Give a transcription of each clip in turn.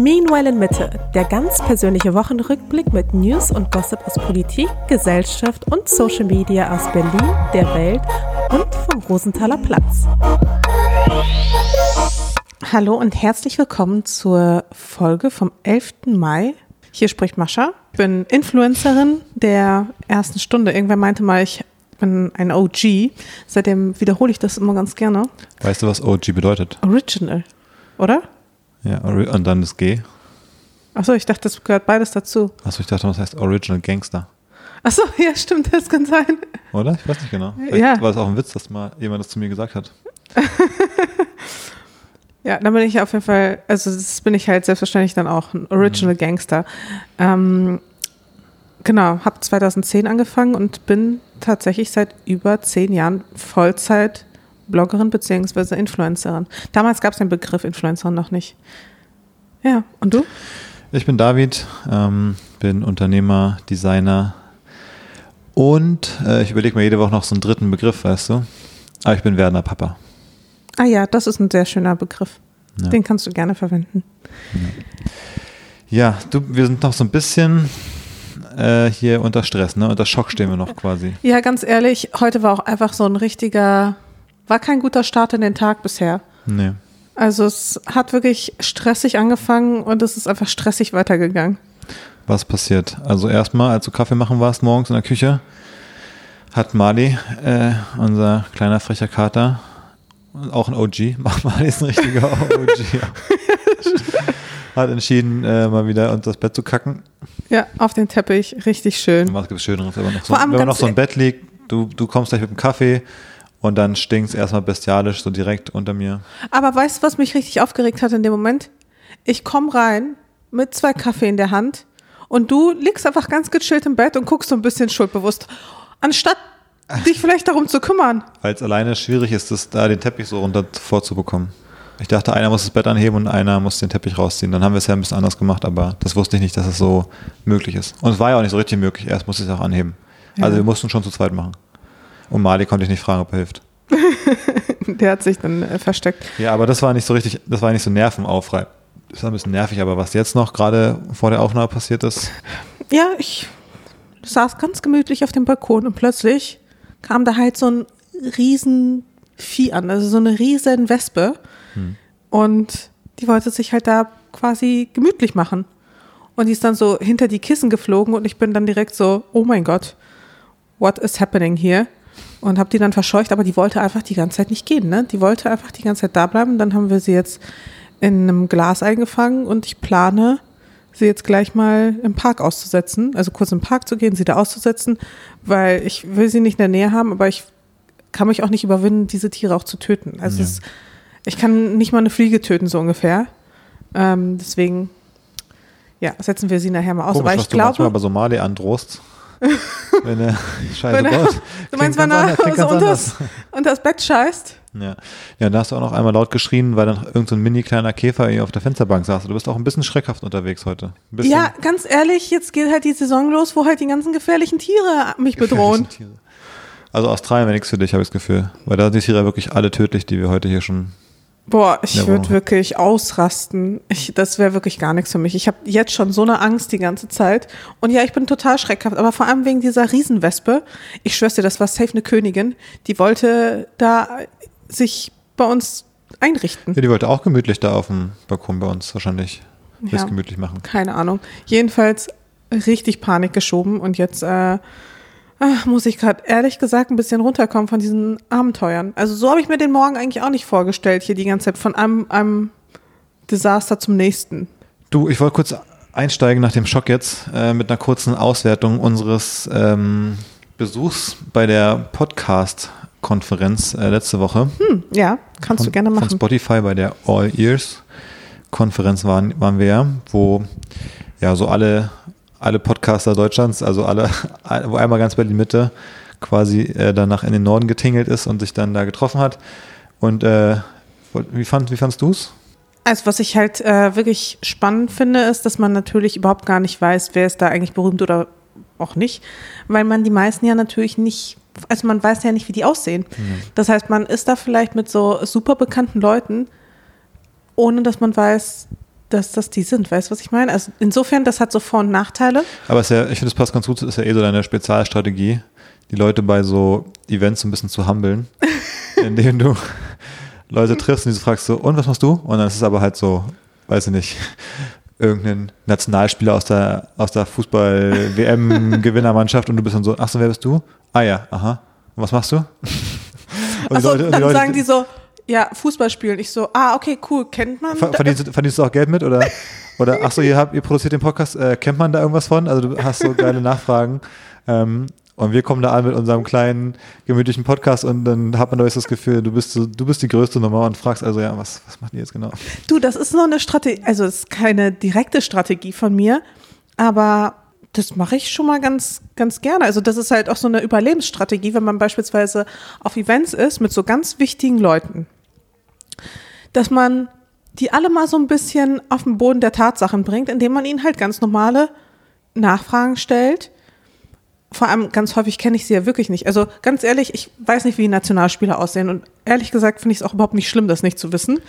Meanwhile in Mitte, der ganz persönliche Wochenrückblick mit News und Gossip aus Politik, Gesellschaft und Social Media aus Berlin, der Welt und vom Rosenthaler Platz. Hallo und herzlich willkommen zur Folge vom 11. Mai. Hier spricht Mascha. Ich bin Influencerin der ersten Stunde. Irgendwer meinte mal, ich bin ein OG. Seitdem wiederhole ich das immer ganz gerne. Weißt du, was OG bedeutet? Original, oder? Ja, und dann das G. Achso, ich dachte, das gehört beides dazu. Achso, ich dachte, das heißt Original Gangster. Achso, ja, stimmt, das kann sein. Oder? Ich weiß nicht genau. Vielleicht Ja. war es auch ein Witz, dass mal jemand das zu mir gesagt hat. Ja, dann bin ich auf jeden Fall, also das bin ich halt selbstverständlich dann auch ein Original Gangster. Ähm, genau, habe 2010 angefangen und bin tatsächlich seit über zehn Jahren Vollzeit Bloggerin beziehungsweise Influencerin. Damals gab es den Begriff Influencerin noch nicht. Ja, und du? Ich bin David, ähm, bin Unternehmer, Designer und äh, ich überlege mir jede Woche noch so einen dritten Begriff, weißt du? Aber ich bin werdender Papa. Ah ja, das ist ein sehr schöner Begriff. Ja. Den kannst du gerne verwenden. Ja, du, wir sind noch so ein bisschen äh, hier unter Stress, ne? Unter Schock stehen wir noch quasi. Ja, ganz ehrlich, heute war auch einfach so ein richtiger, war kein guter Start in den Tag bisher. Nee. Also es hat wirklich stressig angefangen und es ist einfach stressig weitergegangen. Was passiert? Also erstmal, als du Kaffee machen warst morgens in der Küche, hat Mali, äh, unser kleiner frecher Kater, auch ein OG, Mali ist ein richtiger OG, hat entschieden, äh, mal wieder unter das Bett zu kacken. Ja, auf den Teppich, richtig schön. Was gibt es Schöneres, wenn man noch so, wenn man noch so im Bett liegt, du, du kommst gleich mit dem Kaffee und dann stinkt es erstmal bestialisch so direkt unter mir. Aber weißt du, was mich richtig aufgeregt hat in dem Moment? Ich komme rein mit zwei Kaffee in der Hand und du liegst einfach ganz gechillt im Bett und guckst so ein bisschen schuldbewusst. Anstatt dich vielleicht darum zu kümmern. Weil es alleine schwierig ist, das, da den Teppich so runter vorzubekommen. Ich dachte, einer muss das Bett anheben und einer muss den Teppich rausziehen. Dann haben wir es ja ein bisschen anders gemacht, aber das wusste ich nicht, dass es so möglich ist. Und es war ja auch nicht so richtig möglich. Erst musste ich es auch anheben. Also wir mussten schon zu zweit machen. Und Mali konnte ich nicht fragen, ob er hilft. Der hat sich dann äh, versteckt. Ja, aber das war nicht so richtig, das war nicht so nervenaufreibend. Das war ein bisschen nervig, aber was jetzt noch gerade vor der Aufnahme passiert ist, Ja, ich saß ganz gemütlich auf dem Balkon und plötzlich kam da halt so ein riesen Vieh an, also so eine riesen Wespe. Und die wollte sich halt da quasi gemütlich machen. Und die ist dann so hinter die Kissen geflogen und ich bin dann direkt so, oh mein Gott, what is happening here? Und habe die dann verscheucht, aber die wollte einfach die ganze Zeit nicht gehen, ne? Die wollte einfach die ganze Zeit da bleiben. Dann haben wir sie jetzt in einem Glas eingefangen und ich plane, sie jetzt gleich mal im Park auszusetzen, also kurz im Park zu gehen, sie da auszusetzen, weil ich will sie nicht in der Nähe haben, aber ich kann mich auch nicht überwinden, diese Tiere auch zu töten. Also Ja. es, ich kann nicht mal eine Fliege töten, so ungefähr. Ähm, deswegen, ja, setzen wir sie nachher mal aus. komisch, aber was ich du manchmal glaube, bei Somali androhst. wenn er Scheiße Wenn er- baut. du meinst, wenn er so unter das, Bett scheißt? Ja. ja, da hast du auch noch einmal laut geschrien, weil dann irgendein so mini kleiner Käfer irgendwie auf der Fensterbank saß. Du bist auch ein bisschen schreckhaft unterwegs heute. Ja, ganz ehrlich, jetzt geht halt die Saison los, wo halt die ganzen gefährlichen Tiere mich bedrohen. Tiere. Also Australien wäre nichts für dich, habe ich das Gefühl. Weil da sind die Tiere wirklich alle tödlich, die wir heute hier schon. Boah, ich würde wirklich ausrasten. Ich, das wäre wirklich gar nichts für mich. Ich habe jetzt schon so eine Angst die ganze Zeit. Und ja, ich bin total schreckhaft, aber vor allem wegen dieser Riesenwespe. Ich schwör's dir, das war safe eine Königin. Die wollte da sich bei uns einrichten. Ja, die wollte auch gemütlich da auf dem Balkon bei uns wahrscheinlich. Ja. gemütlich machen. Keine Ahnung. Jedenfalls richtig Panik geschoben und jetzt äh, muss ich gerade ehrlich gesagt ein bisschen runterkommen von diesen Abenteuern. Also so habe ich mir den Morgen eigentlich auch nicht vorgestellt, hier die ganze Zeit von einem, einem Desaster zum nächsten. Du, ich wollte kurz einsteigen nach dem Schock jetzt äh, mit einer kurzen Auswertung unseres ähm, Besuchs bei der Podcast-Konferenz äh, letzte Woche. Hm, ja, kannst du von, gerne Von machen. Spotify bei der All Ears Konferenz waren, waren wir ja, wo ja so alle, alle Podcaster Deutschlands, also alle, wo einmal ganz Berlin Mitte quasi äh, danach in den Norden getingelt ist und sich dann da getroffen hat. Und äh, wie, fand, wie fandst du es? Also was ich halt äh, wirklich spannend finde, ist, dass man natürlich überhaupt gar nicht weiß, wer ist da eigentlich berühmt oder auch nicht, weil man die meisten ja natürlich nicht, also man weiß ja nicht, wie die aussehen. Das heißt, man ist da vielleicht mit so super bekannten Leuten, ohne dass man weiß, dass das die sind. Weißt du, was ich meine? Also insofern, das hat so Vor- und Nachteile. Aber ist ja, ich finde, das passt ganz gut, das ist ja eh so deine Spezialstrategie, die Leute bei so Events so ein bisschen zu humbeln, indem du Leute triffst und die so fragst so, und was machst du? Und dann ist es aber halt so, weiß ich nicht, irgendein Nationalspieler aus der, aus der Fußball-WM-Gewinnermannschaft und du bist dann so, ach so, wer bist du? Ah ja, aha. Und was machst du? Und Leute- und dann Leute- sagen die so, ja, Fußball spielen. Ich so, ah, okay, cool, kennt man. Ver- Verdienst, du- verdienst du auch Geld mit oder, oder ach so, ihr, habt, ihr produziert den Podcast, äh, kennt man da irgendwas von? Also du hast so geile Nachfragen. Ähm, und wir kommen da an mit unserem kleinen, gemütlichen Podcast und dann hat man da das Gefühl, du bist, so, du bist die größte Nummer und fragst also, ja, was, was macht ihr jetzt genau? Du, das ist noch eine Strategie, also es ist keine direkte Strategie von mir, aber das mache ich schon mal ganz, ganz gerne. Also das ist halt auch so eine Überlebensstrategie, wenn man beispielsweise auf Events ist mit so ganz wichtigen Leuten, dass man die alle mal so ein bisschen auf den Boden der Tatsachen bringt, indem man ihnen halt ganz normale Nachfragen stellt. Vor allem ganz häufig kenne ich sie ja wirklich nicht. Also ganz ehrlich, ich weiß nicht, wie Nationalspieler aussehen und ehrlich gesagt finde ich es auch überhaupt nicht schlimm, das nicht zu wissen.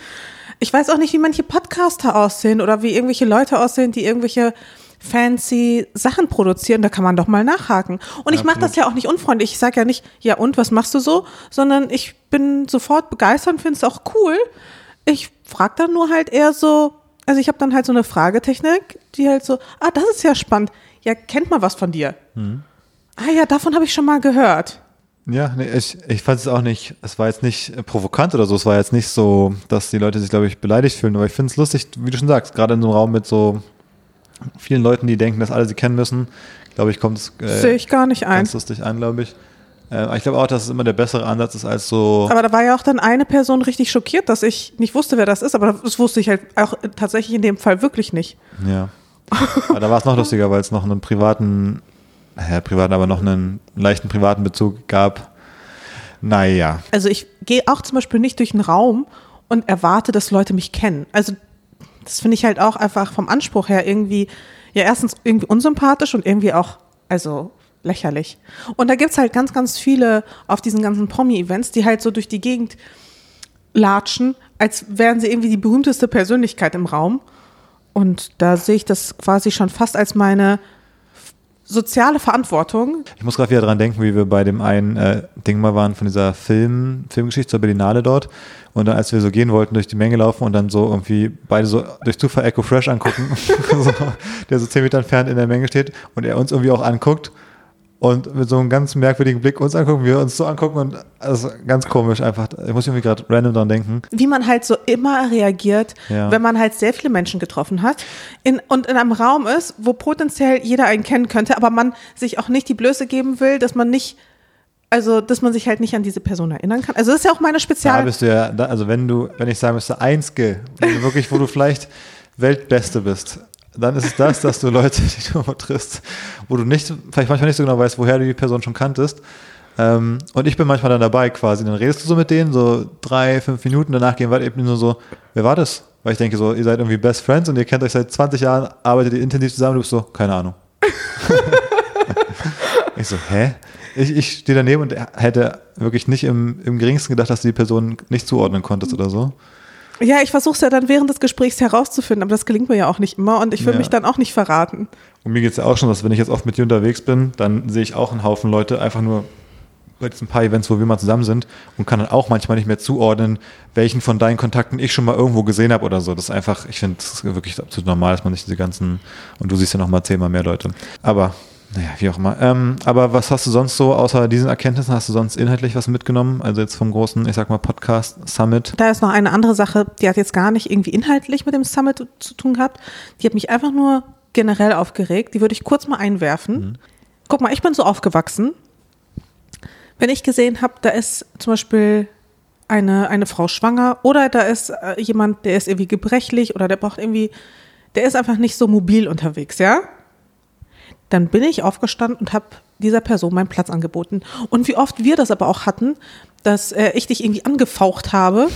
Ich weiß auch nicht, wie manche Podcaster aussehen oder wie irgendwelche Leute aussehen, die irgendwelche fancy Sachen produzieren. Da kann man doch mal nachhaken. Und ich mache das ja auch nicht unfreundlich. Ich sage ja nicht, ja und, was machst du so? Sondern ich bin sofort begeistert und finde es auch cool. Ich frage dann nur halt eher so, also ich habe dann halt so eine Fragetechnik, die halt so, ah, das ist ja spannend. Ja, kennt man was von dir? Ah ja, davon habe ich schon mal gehört. Ja, nee, ich, ich fand es auch nicht, es war jetzt nicht provokant oder so, es war jetzt nicht so, dass die Leute sich, glaube ich, beleidigt fühlen, aber ich finde es lustig, wie du schon sagst, gerade in so einem Raum mit so vielen Leuten, die denken, dass alle sie kennen müssen, glaube ich, kommt es Sehe äh, ich gar nicht ein. ganz lustig an, glaube ich. Äh, ich glaube auch, dass es immer der bessere Ansatz ist, als so, Aber da war ja auch dann eine Person richtig schockiert, dass ich nicht wusste, wer das ist. Aber das wusste ich halt auch tatsächlich in dem Fall wirklich nicht. ja. Aber da war es noch lustiger, weil es noch einen privaten, naja, privaten, aber noch einen leichten privaten Bezug gab. Naja. Also ich gehe auch zum Beispiel nicht durch einen Raum und erwarte, dass Leute mich kennen. Also das finde ich halt auch einfach vom Anspruch her irgendwie, ja erstens irgendwie unsympathisch und irgendwie auch, also lächerlich. Und da gibt's halt ganz, ganz viele auf diesen ganzen Promi-Events, die halt so durch die Gegend latschen, als wären sie irgendwie die berühmteste Persönlichkeit im Raum. Und da sehe ich das quasi schon fast als meine soziale Verantwortung. Ich muss gerade wieder dran denken, wie wir bei dem einen äh, Ding mal waren von dieser Film, Filmgeschichte zur Berlinale dort. Und dann, als wir so gehen wollten, durch die Menge laufen und dann so irgendwie beide so durch Zufall Echo Fresh angucken, so, der so zehn Meter entfernt in der Menge steht und er uns irgendwie auch anguckt und mit so einem ganz merkwürdigen Blick uns angucken, wir uns so angucken und also ganz komisch einfach. Ich muss irgendwie gerade random dran denken. wie man halt so immer reagiert, Ja. wenn man halt sehr viele Menschen getroffen hat in, und in einem Raum ist, wo potenziell jeder einen kennen könnte, aber man sich auch nicht die Blöße geben will, dass man nicht, also dass man sich halt nicht an diese Person erinnern kann. Also das ist ja auch meine Da Spezial. bist du ja, da, also wenn du, wenn ich sagen müsste, wo du wirklich, wo du vielleicht Weltbeste bist, dann ist es das, dass du Leute, die du triffst, wo du nicht, vielleicht manchmal nicht so genau weißt, woher du die Person schon kanntest. Ähm, und ich bin manchmal dann dabei quasi. Dann redest du so mit denen, so drei, fünf Minuten, danach gehen wir eben nur so, wer war das? Weil ich denke so, ihr seid irgendwie Best Friends und ihr kennt euch seit 20 Jahren, arbeitet ihr intensiv zusammen, du bist so, keine Ahnung. ich so, hä? Ich, ich stehe daneben und hätte wirklich nicht im, im geringsten gedacht, dass du die Person nicht zuordnen konntest oder so. Ja, ich versuche es ja dann während des Gesprächs herauszufinden, aber das gelingt mir ja auch nicht immer und ich will Ja. mich dann auch nicht verraten. Und mir geht es ja auch schon, dass wenn ich jetzt oft mit dir unterwegs bin, dann sehe ich auch einen Haufen Leute einfach nur bei diesen paar Events, wo wir mal zusammen sind und kann dann auch manchmal nicht mehr zuordnen, welchen von deinen Kontakten ich schon mal irgendwo gesehen habe oder so. Das ist einfach, ich finde, ist wirklich absolut normal, dass man nicht diese ganzen, und du siehst ja noch mal zehnmal mehr Leute. Aber, naja, wie auch immer. Ähm, aber was hast du sonst so, außer diesen Erkenntnissen, hast du sonst inhaltlich was mitgenommen? Also jetzt vom großen, ich sag mal, Podcast Summit. Da ist noch eine andere Sache, die hat jetzt gar nicht irgendwie inhaltlich mit dem Summit zu tun gehabt. Die hat mich einfach nur generell aufgeregt. Die würde ich kurz mal einwerfen. Guck mal, ich bin so aufgewachsen. Wenn ich gesehen habe, da ist zum Beispiel eine, eine Frau schwanger oder da ist äh, jemand, der ist irgendwie gebrechlich oder der braucht irgendwie, der ist einfach nicht so mobil unterwegs, ja? Dann bin ich aufgestanden und habe dieser Person meinen Platz angeboten. Und wie oft wir das aber auch hatten, dass äh, ich dich irgendwie angefaucht habe,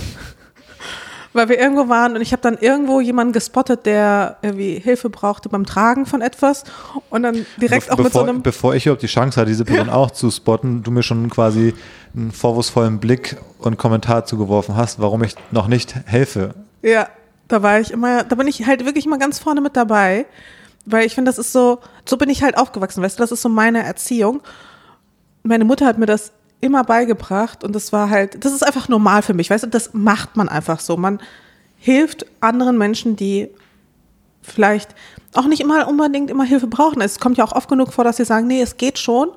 weil wir irgendwo waren und ich habe dann irgendwo jemanden gespottet, der irgendwie Hilfe brauchte beim Tragen von etwas und dann direkt Be auch mit so bevor, einem bevor ich überhaupt die Chance hatte, diese Person auch zu spotten, du mir schon quasi einen vorwurfsvollen Blick und Kommentar zugeworfen hast, warum ich noch nicht helfe. ja Da war ich immer, da bin ich halt wirklich mal ganz vorne mit dabei, weil ich finde, das ist so, so bin ich halt aufgewachsen, weißt du, das ist so meine Erziehung. Meine Mutter hat mir das immer beigebracht und das war halt, das ist einfach normal für mich, weißt du, das macht man einfach so. Man hilft anderen Menschen, die vielleicht auch nicht immer unbedingt immer Hilfe brauchen. Es kommt ja auch oft genug vor, dass sie sagen, nee, es geht schon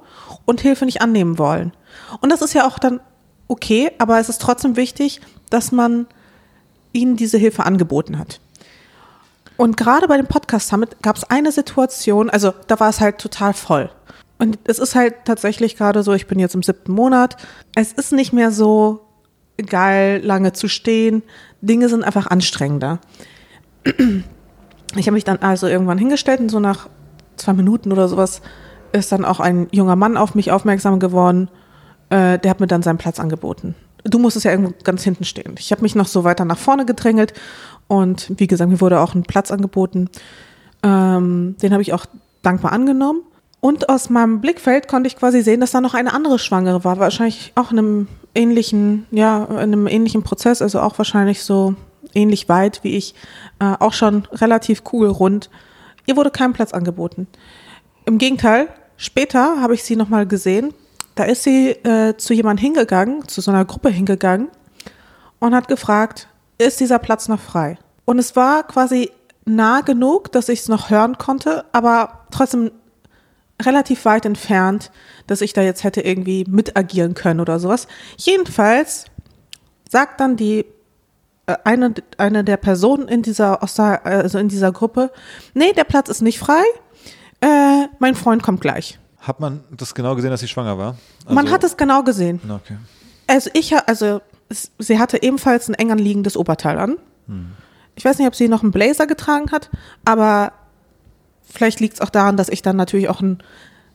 und Hilfe nicht annehmen wollen. Und das ist ja auch dann okay, aber es ist trotzdem wichtig, dass man ihnen diese Hilfe angeboten hat. Und gerade bei dem Podcast Summit gab es eine Situation, also da war es halt total voll. Und es ist halt tatsächlich gerade so, ich bin jetzt im siebten Monat, es ist nicht mehr so geil, lange zu stehen. Dinge sind einfach anstrengender. Ich habe mich dann also irgendwann hingestellt und so nach zwei Minuten oder sowas ist dann auch ein junger Mann auf mich aufmerksam geworden. Äh, der hat mir dann seinen Platz angeboten. Du musstest ja irgendwo ganz hinten stehen. Ich habe mich noch so weiter nach vorne gedrängelt und wie gesagt, mir wurde auch ein Platz angeboten. Ähm, den habe ich auch dankbar angenommen. Und aus meinem Blickfeld konnte ich quasi sehen, dass da noch eine andere Schwangere war. Wahrscheinlich auch in einem ähnlichen, ja, in einem ähnlichen Prozess, also auch wahrscheinlich so ähnlich weit wie ich, äh, auch schon relativ cool rund. Ihr wurde kein Platz angeboten. Im Gegenteil, später habe ich sie nochmal gesehen. Da ist sie äh, zu jemandem hingegangen, zu so einer Gruppe hingegangen und hat gefragt, ist dieser Platz noch frei? Und es war quasi nah genug, dass ich es noch hören konnte, aber trotzdem relativ weit entfernt, dass ich da jetzt hätte irgendwie mitagieren können oder sowas. Jedenfalls sagt dann die äh, eine, eine der Personen in dieser, also in dieser Gruppe, nee, der Platz ist nicht frei, äh, mein Freund kommt gleich. Hat man das genau gesehen, dass sie schwanger war? Also man hat es genau gesehen. Okay. Also ich, also sie hatte ebenfalls ein eng anliegendes Oberteil an. Hm. Ich weiß nicht, ob sie noch einen Blazer getragen hat, aber vielleicht liegt es auch daran, dass ich dann natürlich auch einen,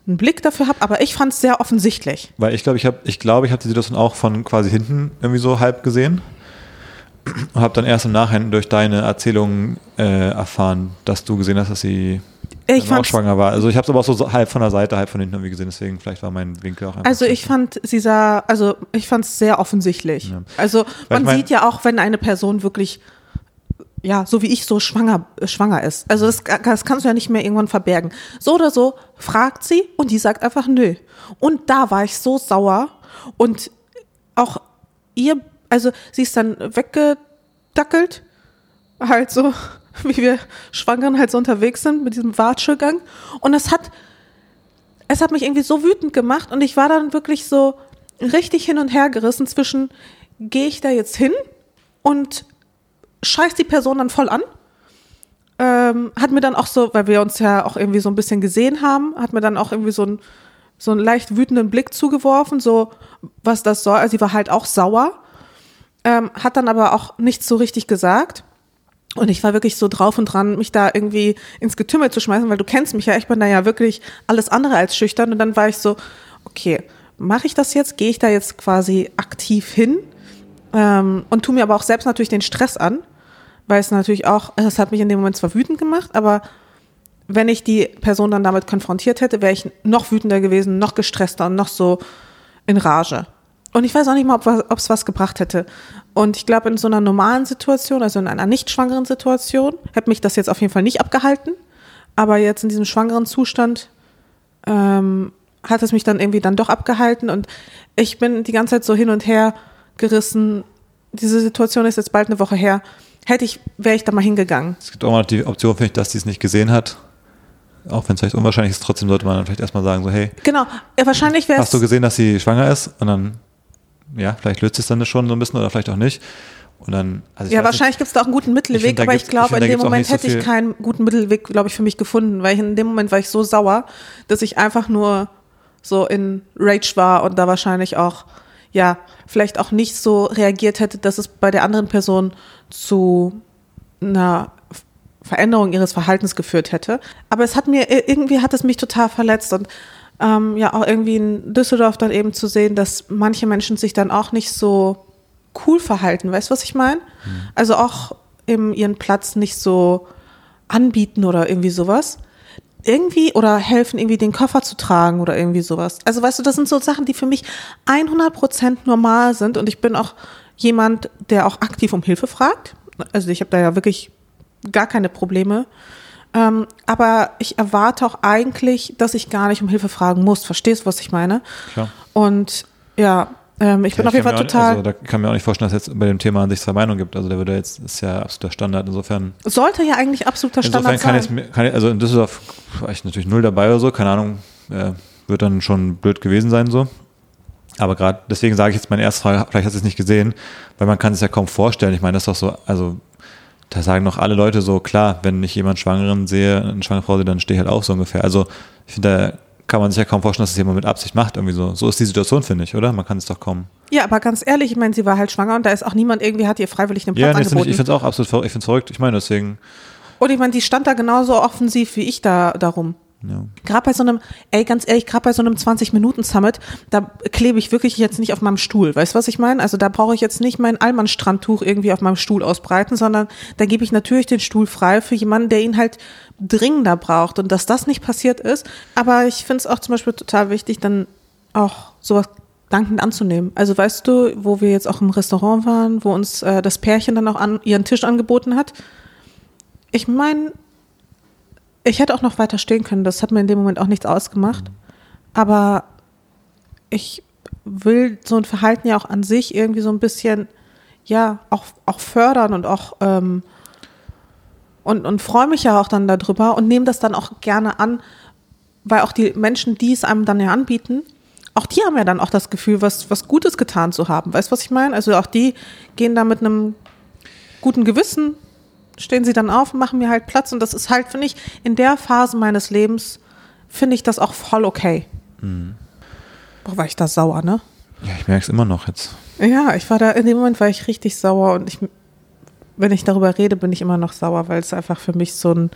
einen Blick dafür habe, aber ich fand es sehr offensichtlich. Weil ich glaube, ich habe ich glaube, ich habe die Situation auch von quasi hinten irgendwie so halb gesehen und habe dann erst im Nachhinein durch deine Erzählung äh, erfahren, dass du gesehen hast, dass sie ich auch schwanger war. Also ich habe es aber auch so halb von der Seite, halb von hinten irgendwie gesehen, deswegen vielleicht war mein Winkel auch einfach. Also ich fand, sie sah, also ich fand es sehr offensichtlich. Ja. Also man ich mein, sieht ja auch, wenn eine Person wirklich ja, so wie ich so schwanger, äh, schwanger ist. Also das, das kannst du ja nicht mehr irgendwann verbergen. So oder so fragt sie und die sagt einfach nö. Und da war ich so sauer und auch ihr, also sie ist dann weggedackelt, halt so, wie wir Schwangeren halt so unterwegs sind mit diesem Watschegang. Und es hat, es hat mich irgendwie so wütend gemacht und ich war dann wirklich so richtig hin und her gerissen zwischen, gehe ich da jetzt hin und scheißt die Person dann voll an. Ähm, hat mir dann auch so, weil wir uns ja auch irgendwie so ein bisschen gesehen haben, hat mir dann auch irgendwie so, ein, so einen leicht wütenden Blick zugeworfen, so was das soll. Also sie war halt auch sauer, ähm, hat dann aber auch nichts so richtig gesagt. Und ich war wirklich so drauf und dran, mich da irgendwie ins Getümmel zu schmeißen, weil du kennst mich ja, ich bin da ja wirklich alles andere als schüchtern. Und dann war ich so, okay, mache ich das jetzt? Gehe ich da jetzt quasi aktiv hin? Ähm, und tu mir aber auch selbst natürlich den Stress an weil es natürlich auch, es hat mich in dem Moment zwar wütend gemacht, aber wenn ich die Person dann damit konfrontiert hätte, wäre ich noch wütender gewesen, noch gestresster und noch so in Rage. Und ich weiß auch nicht mal, ob es was gebracht hätte. Und ich glaube, in so einer normalen Situation, also in einer nicht schwangeren Situation, hätte mich das jetzt auf jeden Fall nicht abgehalten. Aber jetzt in diesem schwangeren Zustand ähm, hat es mich dann irgendwie dann doch abgehalten. Und ich bin die ganze Zeit so hin und her gerissen. Diese Situation ist jetzt bald eine Woche her hätte ich, wäre ich da mal hingegangen. Es gibt auch mal die Option, finde ich, dass sie es nicht gesehen hat. Auch wenn es vielleicht unwahrscheinlich ist, trotzdem sollte man dann vielleicht erstmal sagen, so, hey. Genau, ja, wahrscheinlich wäre Hast du gesehen, dass sie schwanger ist? Und dann, ja, vielleicht löst es dann schon so ein bisschen oder vielleicht auch nicht. Und dann, also ja, wahrscheinlich gibt es da auch einen guten Mittelweg, find, aber ich glaube, in dem Moment hätte so ich keinen guten Mittelweg, glaube ich, für mich gefunden, weil ich in dem Moment war ich so sauer, dass ich einfach nur so in Rage war und da wahrscheinlich auch, ja, vielleicht auch nicht so reagiert hätte, dass es bei der anderen Person zu einer Veränderung ihres Verhaltens geführt hätte. Aber es hat mir, irgendwie hat es mich total verletzt und ähm, ja auch irgendwie in Düsseldorf dann eben zu sehen, dass manche Menschen sich dann auch nicht so cool verhalten. Weißt du, was ich meine? Mhm. Also auch eben ihren Platz nicht so anbieten oder irgendwie sowas. Irgendwie oder helfen, irgendwie den Koffer zu tragen oder irgendwie sowas. Also weißt du, das sind so Sachen, die für mich 100% normal sind und ich bin auch jemand, der auch aktiv um Hilfe fragt. Also ich habe da ja wirklich gar keine Probleme. Ähm, aber ich erwarte auch eigentlich, dass ich gar nicht um Hilfe fragen muss. Verstehst du, was ich meine? Klar. Und ja, ähm, ich Ja, bin auf jeden kann Fall total. Also, da kann mir auch nicht vorstellen, dass es jetzt bei dem Thema an sich zwei Meinungen gibt. Also der würde jetzt, ist ja absoluter Standard. Insofern, sollte ja eigentlich absoluter insofern Standard kann ich, sein. mir- kann ich, also in Düsseldorf war ich natürlich null dabei oder so, keine Ahnung, äh, wird dann schon blöd gewesen sein so. Aber gerade deswegen sage ich jetzt meine erste Frage, vielleicht hast du es nicht gesehen, weil man kann es ja kaum vorstellen. Ich meine, das ist doch so, also da sagen doch alle Leute so, klar, wenn ich jemand Schwangeren sehe, eine schwangere Frau sehe, dann stehe ich halt auch so ungefähr. Also ich finde, da kann man sich ja kaum vorstellen, dass das jemand mit Absicht macht, irgendwie so. So ist die Situation, finde ich, oder? Man kann es doch kaum. Ja, aber ganz ehrlich, ich meine, sie war halt schwanger und da ist auch niemand irgendwie, hat ihr freiwillig einen Ja, Platz nee, find ich, angeboten. ich finde es auch absolut verrückt. Ich finde es verrückt. Ich meine, deswegen, und ich meine, die stand da genauso offensiv wie ich da darum. Ja. Gerade bei so einem, ey, ganz ehrlich, gerade bei so einem 20-Minuten-Summit, da klebe ich wirklich jetzt nicht auf meinem Stuhl. Weißt du, was ich meine? Also da brauche ich jetzt nicht mein Allmann-Strandtuch irgendwie auf meinem Stuhl ausbreiten, sondern da gebe ich natürlich den Stuhl frei für jemanden, der ihn halt dringender braucht. Und dass das nicht passiert ist. Aber ich finde es auch zum Beispiel total wichtig, dann auch sowas dankend anzunehmen. Also weißt du, wo wir jetzt auch im Restaurant waren, wo uns äh, das Pärchen dann auch an, ihren Tisch angeboten hat. Ich meine, ich hätte auch noch weiter stehen können, das hat mir in dem Moment auch nichts ausgemacht. Aber ich will so ein Verhalten ja auch an sich irgendwie so ein bisschen, ja, auch, auch fördern und auch ähm, und, und freue mich ja auch dann darüber und nehme das dann auch gerne an, weil auch die Menschen, die es einem dann ja anbieten, auch die haben ja dann auch das Gefühl, was, was Gutes getan zu haben. Weißt du, was ich meine? Also auch die gehen da mit einem guten Gewissen, stehen sie dann auf und machen mir halt Platz. Und das ist halt, finde ich, in der Phase meines Lebens, finde ich das auch voll okay. Boah, war ich da sauer, ne? ja, ich merke es immer noch jetzt. Ja, ich war da, in dem Moment war ich richtig sauer und ich, wenn ich darüber rede, bin ich immer noch sauer, weil es einfach für mich so ein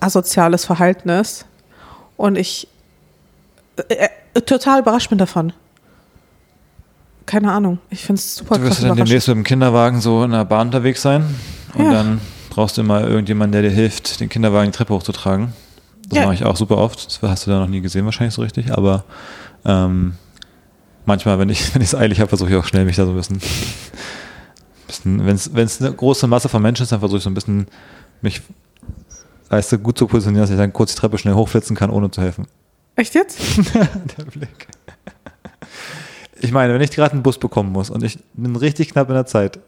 asoziales Verhalten ist. Und ich äh, äh, total überrascht bin davon. Keine Ahnung. Ich finde es super Du wirst dann demnächst mit dem Kinderwagen so in der Bahn unterwegs sein und Ja. dann brauchst du immer irgendjemanden, der dir hilft, den Kinderwagen die Treppe hochzutragen. Das Ja. mache ich auch super oft. Das hast du da noch nie gesehen wahrscheinlich so richtig, aber ähm, manchmal, wenn ich wenn ich es eilig habe, versuche ich auch schnell mich da so ein bisschen, bisschen wenn es eine große Masse von Menschen ist, dann versuche ich so ein bisschen mich weißt du, gut zu positionieren, dass ich dann kurz die Treppe schnell hochflitzen kann, ohne zu helfen. Echt jetzt? Der Blick. Ich meine, wenn ich gerade einen Bus bekommen muss und ich bin richtig knapp in der Zeit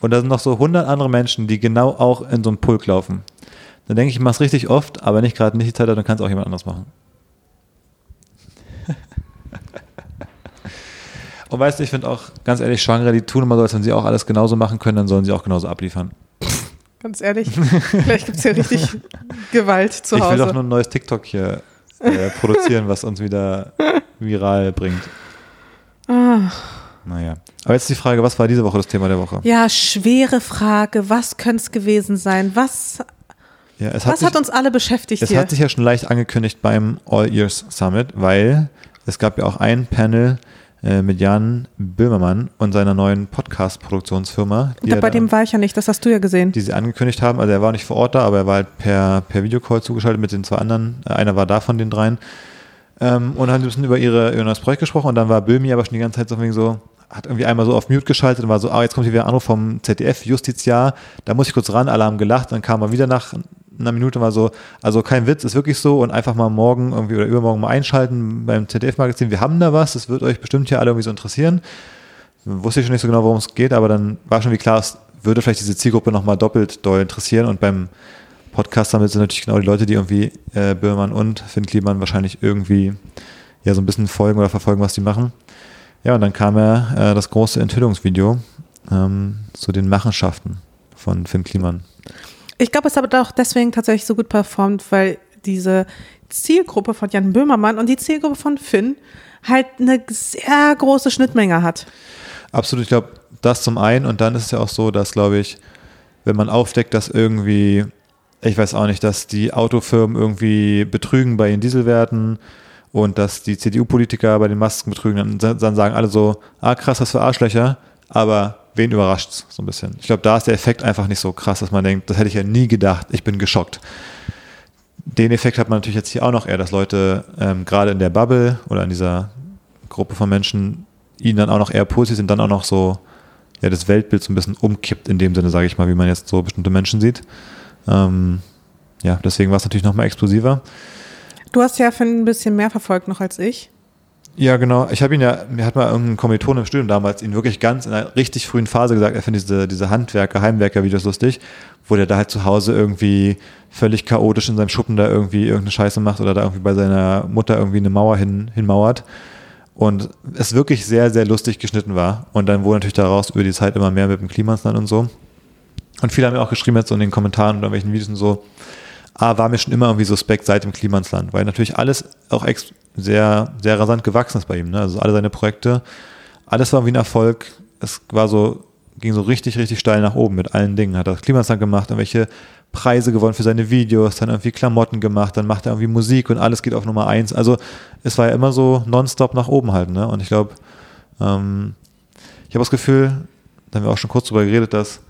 und da sind noch so 100 andere Menschen, die genau auch in so einen Pulk laufen, dann denke ich, ich mache es richtig oft, aber wenn ich gerade nicht die Zeit habe, dann kann es auch jemand anderes machen. Und weißt du, ich finde auch, ganz ehrlich, Schwangere, die tun immer so, als wenn sie auch alles genauso machen können, dann sollen sie auch genauso abliefern. Ganz ehrlich. Vielleicht gibt es ja richtig Gewalt zu ich will Hause. doch nur ein neues TikTok hier äh, produzieren, was uns wieder viral bringt. Ah. Naja. Aber jetzt die Frage, was war diese Woche das Thema der Woche? Ja, schwere Frage. Was könnte es gewesen sein? Was, Ja, es hat was sich, hat uns alle beschäftigt es hier? hat sich ja schon leicht angekündigt beim All Ears Summit, weil es gab ja auch ein Panel äh, mit Jan Böhmermann und seiner neuen Podcast-Produktionsfirma, Da, bei dem war ich ja nicht, das hast du ja gesehen. die sie angekündigt haben. Also er war nicht vor Ort da, aber er war halt per, per Videocall zugeschaltet mit den zwei anderen. Äh, Einer war da von den dreien. Ähm, und haben ein bisschen über, ihre, über das Projekt gesprochen und dann war Böhmi aber schon die ganze Zeit so, so hat irgendwie einmal so auf Mute geschaltet und war so, ah, jetzt kommt hier wieder ein Anruf vom ZDF, Justiziar, da muss ich kurz ran, haben gelacht, dann kam er wieder nach einer Minute mal so, also kein Witz, ist wirklich so und einfach mal morgen irgendwie oder übermorgen mal einschalten beim ZDF-Magazin, wir haben da was, das wird euch bestimmt hier alle irgendwie so interessieren. Wusste ich schon nicht so genau, worum es geht, aber dann war schon wie klar, es würde vielleicht diese Zielgruppe nochmal doppelt doll interessieren und beim Podcast damit sind natürlich genau die Leute, die irgendwie äh, Böhmermann und Finn Kliman wahrscheinlich irgendwie ja so ein bisschen folgen oder verfolgen, was die machen. Ja, und dann kam ja äh, das große Enthüllungsvideo ähm, zu den Machenschaften von Finn Kliman. Ich glaube, es hat auch deswegen tatsächlich so gut performt, weil diese Zielgruppe von Jan Böhmermann und die Zielgruppe von Finn halt eine sehr große Schnittmenge hat. Absolut, ich glaube, das zum einen und dann ist es ja auch so, dass, glaube ich, wenn man aufdeckt, dass irgendwie, ich weiß auch nicht, dass die Autofirmen irgendwie betrügen bei ihren Dieselwerten und dass die CDU-Politiker bei den Masken betrügen, dann, dann sagen alle so, ah krass, was für Arschlöcher, aber wen überrascht's so ein bisschen. Ich glaube, da ist der Effekt einfach nicht so krass, dass man denkt, das hätte ich ja nie gedacht, ich bin geschockt. Den Effekt hat man natürlich jetzt hier auch noch eher, dass Leute ähm, gerade in der Bubble oder in dieser Gruppe von Menschen ihn dann auch noch eher positiv sind, dann auch noch so ja, das Weltbild so ein bisschen umkippt, in dem Sinne, sage ich mal, wie man jetzt so bestimmte Menschen sieht. Ähm, ja, deswegen war es natürlich nochmal explosiver. Du hast ja ein bisschen mehr verfolgt noch als ich. Ja, genau. Ich habe ihn ja, mir hat mal irgendein Kommiliton im Studium damals ihn wirklich ganz in einer richtig frühen Phase gesagt, er findet diese, diese Handwerker, Heimwerker-Videos lustig, wo der da halt zu Hause irgendwie völlig chaotisch in seinem Schuppen da irgendwie irgendeine Scheiße macht oder da irgendwie bei seiner Mutter irgendwie eine Mauer hin, hinmauert. Und es wirklich sehr, sehr lustig geschnitten war. Und dann wurde natürlich daraus über die Zeit immer mehr mit dem Klimasland und so. Und viele haben mir auch geschrieben jetzt so in den Kommentaren oder welchen Videos und so, ah, war mir schon immer irgendwie suspekt seit dem Klimansland, weil natürlich alles auch sehr, sehr rasant gewachsen ist bei ihm. Ne? Also alle seine Projekte, alles war wie ein Erfolg. Es war so, ging so richtig, richtig steil nach oben mit allen Dingen. Hat das Klimansland gemacht, irgendwelche Preise gewonnen für seine Videos, dann irgendwie Klamotten gemacht, dann macht er irgendwie Musik und alles geht auf Nummer eins. Also es war ja immer so nonstop nach oben halt. Ne? Und ich glaube, ähm, ich habe das Gefühl, da haben wir auch schon kurz drüber geredet, dass,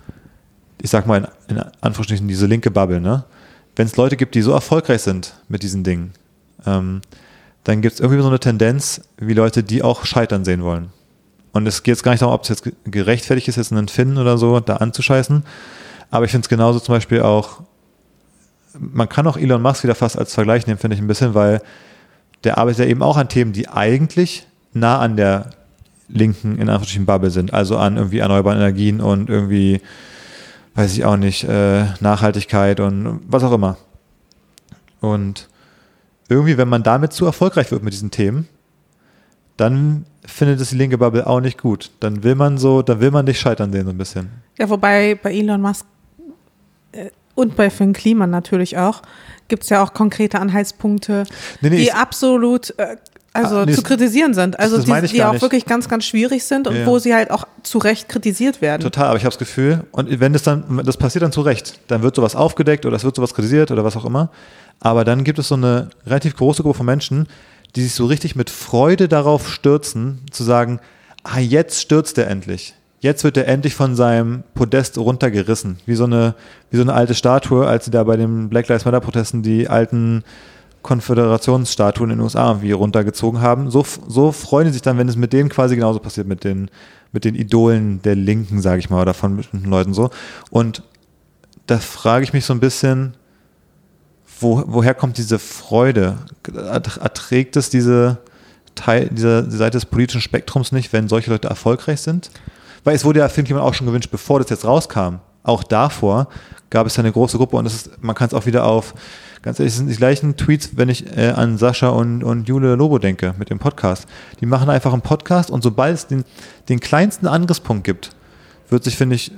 ich sag mal in, in Anführungsstrichen, diese linke Bubble, ne? Wenn es Leute gibt, die so erfolgreich sind mit diesen Dingen, ähm, dann gibt es irgendwie so eine Tendenz, wie Leute die auch scheitern sehen wollen. Und es geht jetzt gar nicht darum, ob es jetzt gerechtfertigt ist, jetzt einen Finden oder so da anzuscheißen. Aber ich finde es genauso zum Beispiel auch, man kann auch Elon Musk wieder fast als Vergleich nehmen, finde ich ein bisschen, weil der arbeitet ja eben auch an Themen, die eigentlich nah an der linken, in Anführungsstrichen, Bubble sind. Also an irgendwie erneuerbaren Energien und irgendwie weiß ich auch nicht, äh, Nachhaltigkeit und was auch immer. Und irgendwie, wenn man damit zu erfolgreich wird mit diesen Themen, dann findet es die linke Bubble auch nicht gut. Dann will man so, dann will man dich scheitern sehen so ein bisschen. Ja, wobei bei Elon Musk äh, und bei Finn Kliman natürlich auch, gibt es ja auch konkrete Anhaltspunkte, nee, nee, die absolut äh, also ah, nee, zu kritisieren sind. Also die, die auch nicht. wirklich ganz, ganz schwierig sind und ja. wo sie halt auch zu Recht kritisiert werden. Total, aber ich habe das Gefühl, und wenn das dann, das passiert dann zu Recht, dann wird sowas aufgedeckt oder es wird sowas kritisiert oder was auch immer. Aber dann gibt es so eine relativ große Gruppe von Menschen, die sich so richtig mit Freude darauf stürzen, zu sagen, ah, jetzt stürzt er endlich. Jetzt wird er endlich von seinem Podest runtergerissen. Wie so eine, wie so eine alte Statue, als sie da bei den Black Lives Matter Protesten die alten Konföderationsstatuen in den USA irgendwie runtergezogen haben. So, so freuen die sich dann, wenn es mit denen quasi genauso passiert, mit den, mit den Idolen der Linken, sage ich mal, oder von bestimmten Leuten so. Und da frage ich mich so ein bisschen, wo, woher kommt diese Freude? Erträgt es diese Teil, diese Seite des politischen Spektrums nicht, wenn solche Leute erfolgreich sind? Weil es wurde ja Film auch schon gewünscht, bevor das jetzt rauskam. Auch davor gab es ja eine große Gruppe und ist, man kann es auch wieder auf ganz ehrlich, es sind die gleichen Tweets, wenn ich äh, an Sascha und, und Jule Lobo denke mit dem Podcast. Die machen einfach einen Podcast und sobald es den, den kleinsten Angriffspunkt gibt, wird sich, finde ich,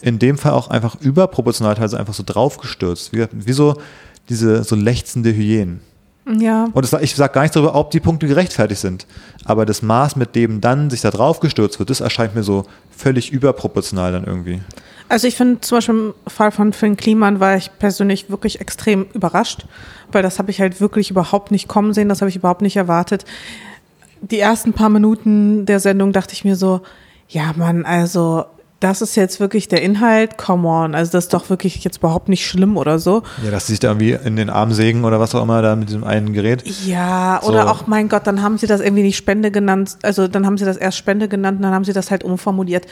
in dem Fall auch einfach überproportional teilweise einfach so draufgestürzt. Wie, wie so diese so lechzende Hyänen. Ja. Und das, ich sage gar nichts darüber, ob die Punkte gerechtfertigt sind. Aber das Maß, mit dem dann sich da drauf gestürzt wird, das erscheint mir so völlig überproportional dann irgendwie. Also ich finde zum Beispiel im Fall von Finn Kliman war ich persönlich wirklich extrem überrascht, weil das habe ich halt wirklich überhaupt nicht kommen sehen, das habe ich überhaupt nicht erwartet. Die ersten paar Minuten der Sendung dachte ich mir so, ja Mann, also das ist jetzt wirklich der Inhalt, come on, also das ist doch wirklich jetzt überhaupt nicht schlimm oder so. Ja, dass sie sich da irgendwie in den Arm sägen oder was auch immer da mit diesem einen Gerät. Ja, so. oder auch, mein Gott, dann haben sie das irgendwie nicht Spende genannt, also dann haben sie das erst Spende genannt und dann haben sie das halt umformuliert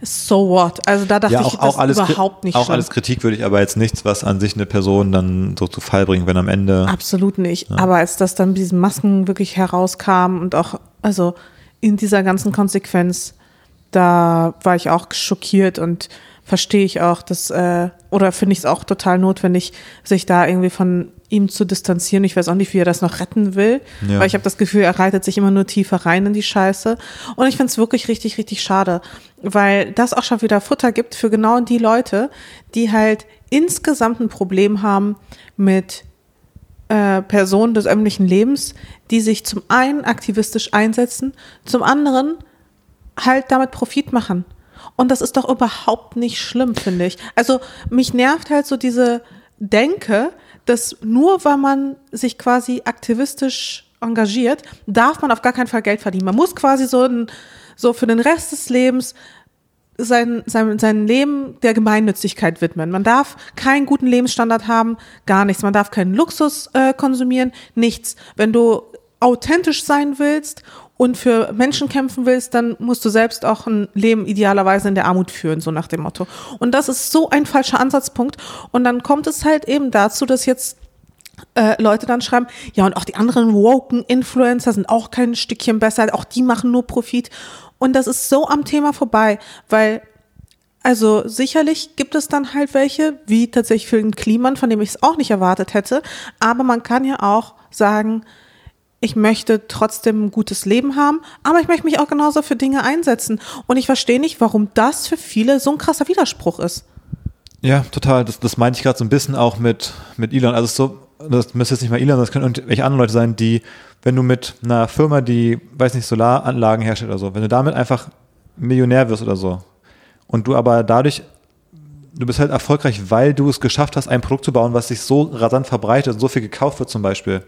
so what? Also da dachte ja, auch, ich, das auch alles, überhaupt nicht Auch schlimm. alles Kritik würde ich aber jetzt nichts, was an sich eine Person dann so zu Fall bringt, wenn am Ende. Absolut nicht. Ja. Aber als das dann mit diesen Masken wirklich herauskam und auch, also in dieser ganzen Konsequenz, da war ich auch schockiert und verstehe ich auch, dass, äh, oder finde ich es auch total notwendig, sich da irgendwie von ihm zu distanzieren. Ich weiß auch nicht, wie er das noch retten will, ja. weil ich habe das Gefühl, er reitet sich immer nur tiefer rein in die Scheiße. Und ich finde es wirklich richtig, richtig schade, weil das auch schon wieder Futter gibt für genau die Leute, die halt insgesamt ein Problem haben mit äh, Personen des öffentlichen Lebens, die sich zum einen aktivistisch einsetzen, zum anderen halt damit Profit machen. Und das ist doch überhaupt nicht schlimm, finde ich. Also mich nervt halt so diese Denke, dass nur weil man sich quasi aktivistisch engagiert, darf man auf gar keinen Fall Geld verdienen. Man muss quasi so, ein, so für den Rest des Lebens sein, sein, sein Leben der Gemeinnützigkeit widmen. Man darf keinen guten Lebensstandard haben, gar nichts. Man darf keinen Luxus äh, konsumieren, nichts. Wenn du authentisch sein willst und für Menschen kämpfen willst, dann musst du selbst auch ein Leben idealerweise in der Armut führen, so nach dem Motto. Und das ist so ein falscher Ansatzpunkt. Und dann kommt es halt eben dazu, dass jetzt äh, Leute dann schreiben, ja, und auch die anderen woken Influencer sind auch kein Stückchen besser, auch die machen nur Profit. Und das ist so am Thema vorbei, weil also sicherlich gibt es dann halt welche, wie tatsächlich für den Kliman, von dem ich es auch nicht erwartet hätte. Aber man kann ja auch sagen, ich möchte trotzdem ein gutes Leben haben, aber ich möchte mich auch genauso für Dinge einsetzen. Und ich verstehe nicht, warum das für viele so ein krasser Widerspruch ist. Ja, total. Das, das meinte ich gerade so ein bisschen auch mit, mit Elon. Also so, das müsste jetzt nicht mal Elon, das können irgendwelche anderen Leute sein, die, wenn du mit einer Firma, die, weiß nicht, Solaranlagen herstellt oder so, wenn du damit einfach Millionär wirst oder so und du aber dadurch, du bist halt erfolgreich, weil du es geschafft hast, ein Produkt zu bauen, was sich so rasant verbreitet und so viel gekauft wird zum Beispiel,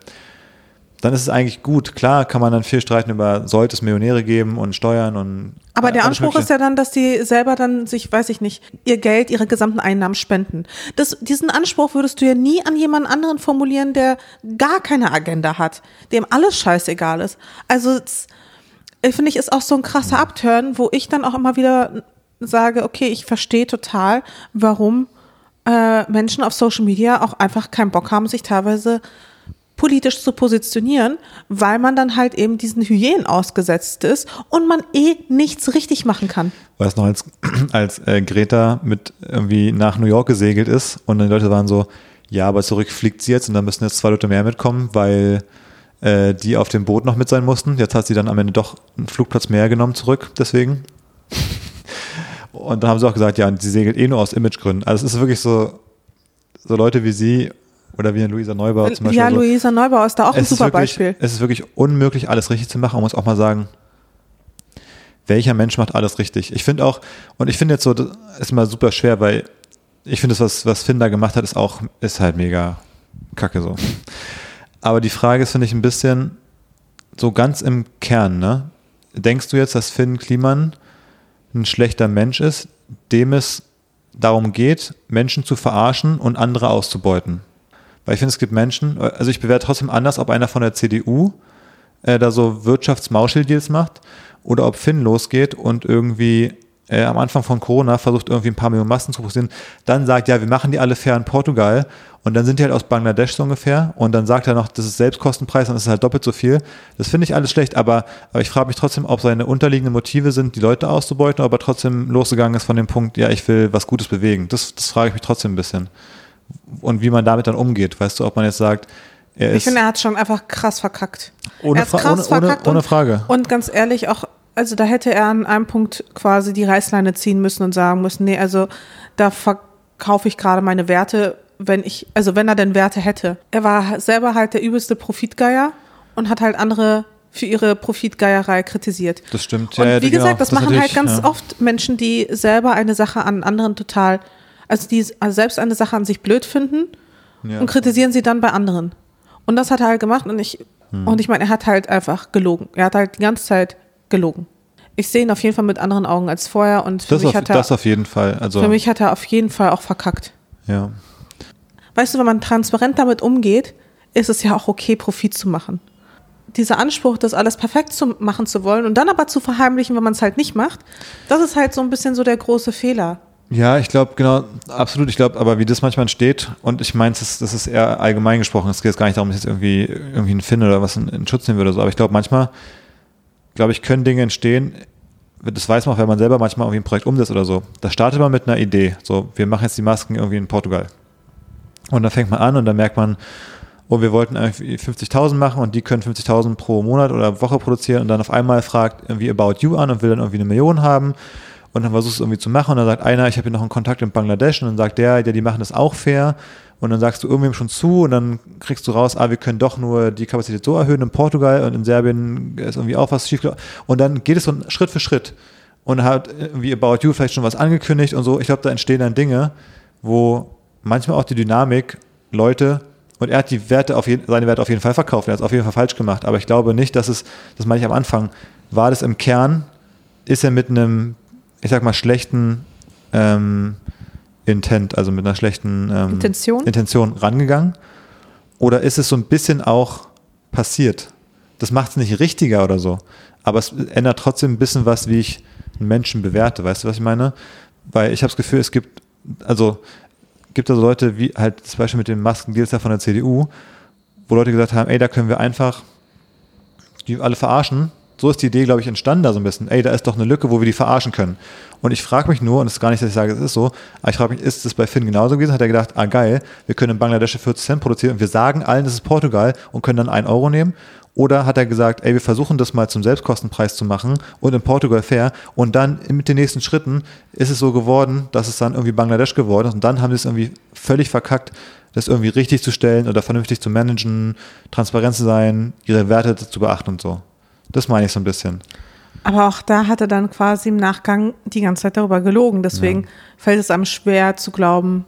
dann ist es eigentlich gut. Klar kann man dann viel streiten über, sollte es Millionäre geben und Steuern und. Aber der Anspruch ist ja dann, dass die selber dann sich, weiß ich nicht, ihr Geld, ihre gesamten Einnahmen spenden. Das, diesen Anspruch würdest du ja nie an jemand anderen formulieren, der gar keine Agenda hat, dem alles scheißegal ist. Also, finde ich, ist auch so ein krasser Abturn, wo ich dann auch immer wieder sage, okay, ich verstehe total, warum äh, Menschen auf Social Media auch einfach keinen Bock haben, sich teilweise politisch zu positionieren, weil man dann halt eben diesen Hyänen ausgesetzt ist und man eh nichts richtig machen kann. Weißt du noch, als, als äh, Greta mit irgendwie nach New York gesegelt ist und dann die Leute waren so, ja, aber zurück fliegt sie jetzt und dann müssen jetzt zwei Leute mehr mitkommen, weil äh, die auf dem Boot noch mit sein mussten. Jetzt hat sie dann am Ende doch einen Flugplatz mehr genommen zurück, deswegen. Und dann haben sie auch gesagt, ja, sie segelt eh nur aus Imagegründen. Also es ist wirklich so, so Leute wie sie oder wie Luisa Neubauer zum Beispiel. Ja, so. Luisa Neubauer ist da auch ein super wirklich, Beispiel. Es ist wirklich unmöglich, alles richtig zu machen. Man muss auch mal sagen, welcher Mensch macht alles richtig? Ich finde auch, und ich finde jetzt so, das ist mal super schwer, weil ich finde, das, was, was Finn da gemacht hat, ist auch, ist halt mega kacke so. Aber die Frage ist, finde ich, ein bisschen so ganz im Kern, ne? Denkst du jetzt, dass Finn Kliman ein schlechter Mensch ist, dem es darum geht, Menschen zu verarschen und andere auszubeuten? Weil ich finde, es gibt Menschen, also ich bewerte trotzdem anders, ob einer von der CDU äh, da so Wirtschaftsmauscheldeals macht oder ob Finn losgeht und irgendwie äh, am Anfang von Corona versucht irgendwie ein paar Millionen Massen zu produzieren, dann sagt, ja, wir machen die alle fair in Portugal und dann sind die halt aus Bangladesch so ungefähr und dann sagt er noch, das ist Selbstkostenpreis und das ist halt doppelt so viel. Das finde ich alles schlecht, aber, aber ich frage mich trotzdem, ob seine unterliegenden Motive sind, die Leute auszubeuten, aber trotzdem losgegangen ist von dem Punkt, ja, ich will was Gutes bewegen. Das, das frage ich mich trotzdem ein bisschen und wie man damit dann umgeht. Weißt du, ob man jetzt sagt, er ist. Ich finde, er hat schon einfach krass verkackt. Ohne, Fra krass ohne, verkackt ohne, ohne Frage. Und, und ganz ehrlich, auch, also da hätte er an einem Punkt quasi die Reißleine ziehen müssen und sagen müssen, nee, also da verkaufe ich gerade meine Werte, wenn ich, also wenn er denn Werte hätte. Er war selber halt der übelste Profitgeier und hat halt andere für ihre Profitgeierei kritisiert. Das stimmt. Und ja, wie gesagt, genau, das, das machen halt ganz ja. oft Menschen, die selber eine Sache an anderen total also die also selbst eine Sache an sich blöd finden ja. und kritisieren sie dann bei anderen. Und das hat er halt gemacht und ich, hm. und ich meine, er hat halt einfach gelogen. Er hat halt die ganze Zeit gelogen. Ich sehe ihn auf jeden Fall mit anderen Augen als vorher und für das mich auf, hat er, das auf jeden Fall. Also für mich hat er auf jeden Fall auch verkackt. Ja. Weißt du, wenn man transparent damit umgeht, ist es ja auch okay, Profit zu machen. Dieser Anspruch, das alles perfekt zu machen zu wollen und dann aber zu verheimlichen, wenn man es halt nicht macht, das ist halt so ein bisschen so der große Fehler. Ja, ich glaube, genau, absolut. Ich glaube, aber wie das manchmal entsteht, und ich meine, das, das ist eher allgemein gesprochen, es geht jetzt gar nicht darum, dass jetzt irgendwie, irgendwie ein Finn oder was in, in Schutz nehmen würde, so. aber ich glaube, manchmal, glaube ich, können Dinge entstehen, das weiß man auch, wenn man selber manchmal irgendwie ein Projekt umsetzt oder so. Da startet man mit einer Idee, so, wir machen jetzt die Masken irgendwie in Portugal. Und dann fängt man an und dann merkt man, oh, wir wollten irgendwie 50.000 machen und die können 50.000 pro Monat oder Woche produzieren und dann auf einmal fragt irgendwie About You an und will dann irgendwie eine Million haben und dann versuchst du es irgendwie zu machen und dann sagt einer, ich habe hier noch einen Kontakt in Bangladesch und dann sagt der, ja, die machen das auch fair und dann sagst du irgendwem schon zu und dann kriegst du raus, ah, wir können doch nur die Kapazität so erhöhen in Portugal und in Serbien ist irgendwie auch was schief und dann geht es so Schritt für Schritt und hat irgendwie About You vielleicht schon was angekündigt und so. Ich glaube, da entstehen dann Dinge, wo manchmal auch die Dynamik Leute und er hat die Werte auf jeden, seine Werte auf jeden Fall verkauft. Er hat es auf jeden Fall falsch gemacht. Aber ich glaube nicht, dass es, das meine ich am Anfang, war das im Kern, ist er mit einem ich sag mal, schlechten ähm, Intent, also mit einer schlechten ähm, Intention? Intention rangegangen? Oder ist es so ein bisschen auch passiert? das macht es nicht richtiger oder so. Aber es ändert trotzdem ein bisschen was, wie ich einen Menschen bewerte. Weißt du, was ich meine? Weil ich habe das Gefühl, es gibt, also gibt also Leute, wie halt zum Beispiel mit dem Maskendeals da von der CDU, wo Leute gesagt haben, ey, da können wir einfach die alle verarschen. So ist die Idee, glaube ich, entstanden da so ein bisschen. Ey, da ist doch eine Lücke, wo wir die verarschen können. Und ich frage mich nur, und es ist gar nicht, dass ich sage, es ist so, aber ich frage mich, ist es bei Finn genauso gewesen? Hat er gedacht, ah geil, wir können in Bangladesch 40 Cent produzieren und wir sagen allen, das ist Portugal und können dann einen Euro nehmen? Oder hat er gesagt, ey, wir versuchen das mal zum Selbstkostenpreis zu machen und in Portugal fair und dann mit den nächsten Schritten ist es so geworden, dass es dann irgendwie Bangladesch geworden ist und dann haben sie es irgendwie völlig verkackt, das irgendwie richtig zu stellen oder vernünftig zu managen, transparent zu sein, ihre Werte zu beachten und so. Das meine ich so ein bisschen. Aber auch da hat er dann quasi im Nachgang die ganze Zeit darüber gelogen. Deswegen ja. fällt es einem schwer zu glauben,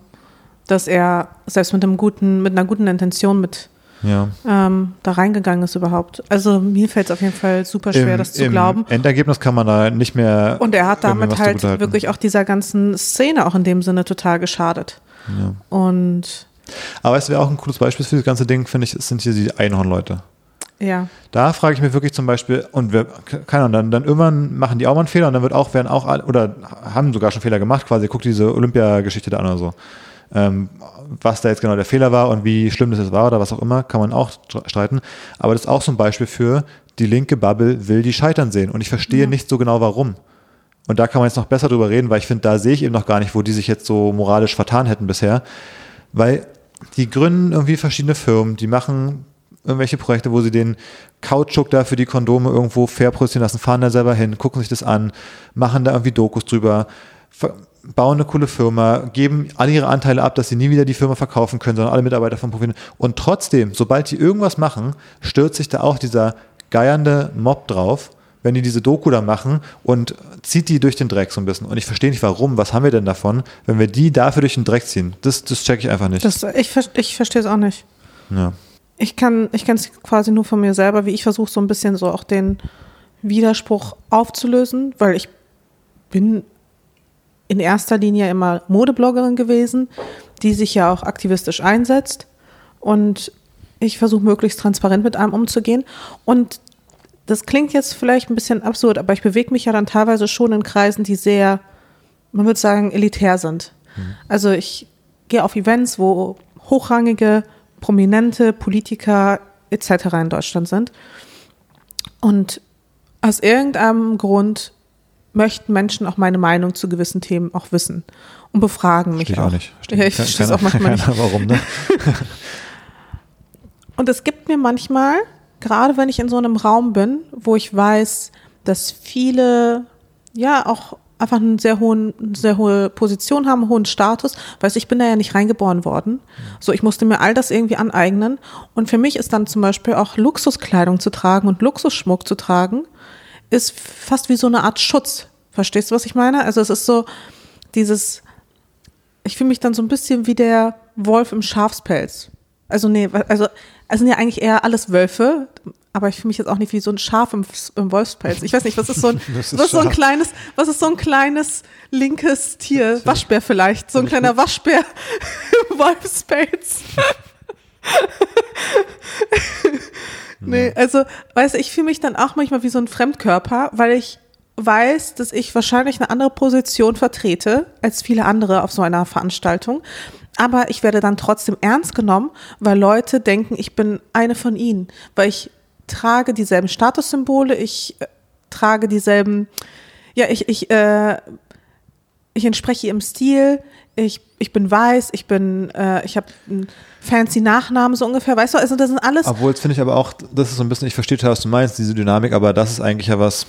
dass er selbst mit einem guten, mit einer guten Intention mit ja. ähm, da reingegangen ist überhaupt. Also mir fällt es auf jeden Fall super schwer, Im, das zu im glauben. Endergebnis kann man da nicht mehr. Und er hat damit halt wirklich auch dieser ganzen Szene auch in dem Sinne total geschadet. Ja. Und aber es wäre auch ein cooles Beispiel für das ganze Ding, finde ich, sind hier die Einhorn-Leute. Ja. Da frage ich mich wirklich zum Beispiel, und wir, keine Ahnung, dann, dann irgendwann machen die auch mal einen Fehler und dann wird auch, werden auch, oder haben sogar schon Fehler gemacht, quasi, guck diese Olympiageschichte da an oder so. Ähm, was da jetzt genau der Fehler war und wie schlimm das jetzt war oder was auch immer, kann man auch streiten. Aber das ist auch so ein Beispiel für, die linke Bubble will die scheitern sehen und ich verstehe ja. nicht so genau warum. Und da kann man jetzt noch besser drüber reden, weil ich finde, da sehe ich eben noch gar nicht, wo die sich jetzt so moralisch vertan hätten bisher. Weil die gründen irgendwie verschiedene Firmen, die machen irgendwelche Projekte, wo sie den Kautschuk da für die Kondome irgendwo fair produzieren lassen, fahren da selber hin, gucken sich das an, machen da irgendwie Dokus drüber, bauen eine coole Firma, geben alle ihre Anteile ab, dass sie nie wieder die Firma verkaufen können, sondern alle Mitarbeiter von profitieren. Und trotzdem, sobald die irgendwas machen, stürzt sich da auch dieser geiernde Mob drauf wenn die diese Doku da machen und zieht die durch den Dreck so ein bisschen. Und ich verstehe nicht, warum. Was haben wir denn davon, wenn wir die dafür durch den Dreck ziehen? Das, das checke ich einfach nicht. Das, ich ich verstehe es auch nicht. Ja. Ich kann ich es quasi nur von mir selber, wie ich versuche, so ein bisschen so auch den Widerspruch aufzulösen, weil ich bin in erster Linie immer Modebloggerin gewesen, die sich ja auch aktivistisch einsetzt. Und ich versuche möglichst transparent mit allem umzugehen. Und das klingt jetzt vielleicht ein bisschen absurd, aber ich bewege mich ja dann teilweise schon in Kreisen, die sehr, man würde sagen, elitär sind. Mhm. Also ich gehe auf Events, wo hochrangige, prominente Politiker etc. in Deutschland sind. Und aus irgendeinem Grund möchten Menschen auch meine Meinung zu gewissen Themen auch wissen und befragen mich Verstehe auch. auch nicht. Verstehe ja, ich verstehe es auch manchmal nicht. Warum, ne? und es gibt mir manchmal gerade wenn ich in so einem Raum bin, wo ich weiß, dass viele ja auch einfach einen sehr hohen, sehr hohe Position haben, einen hohen Status, weil ich bin da ja nicht reingeboren worden. So, ich musste mir all das irgendwie aneignen. Und für mich ist dann zum Beispiel auch Luxuskleidung zu tragen und Luxusschmuck zu tragen, ist fast wie so eine Art Schutz. Verstehst du, was ich meine? Also es ist so dieses, ich fühle mich dann so ein bisschen wie der Wolf im Schafspelz. Also nee, also es sind ja eigentlich eher alles Wölfe, aber ich fühle mich jetzt auch nicht wie so ein Schaf im, im Wolfspelz. Ich weiß nicht, was ist so ein, ist was ist so ein kleines, was ist so ein kleines linkes Tier? Waschbär vielleicht, so ein kleiner Waschbär im Wolfspelz. nee, also, weißt du, ich fühle mich dann auch manchmal wie so ein Fremdkörper, weil ich weiß, dass ich wahrscheinlich eine andere Position vertrete als viele andere auf so einer Veranstaltung aber ich werde dann trotzdem ernst genommen, weil Leute denken, ich bin eine von ihnen, weil ich trage dieselben Statussymbole, ich äh, trage dieselben, ja, ich, ich, äh, ich entspreche ihrem Stil, ich, ich bin weiß, ich bin, äh, ich habe einen fancy Nachnamen so ungefähr, weißt du, also das sind alles. Obwohl, jetzt finde ich aber auch, das ist so ein bisschen, ich verstehe, was du meinst, diese Dynamik, aber das ist eigentlich ja was,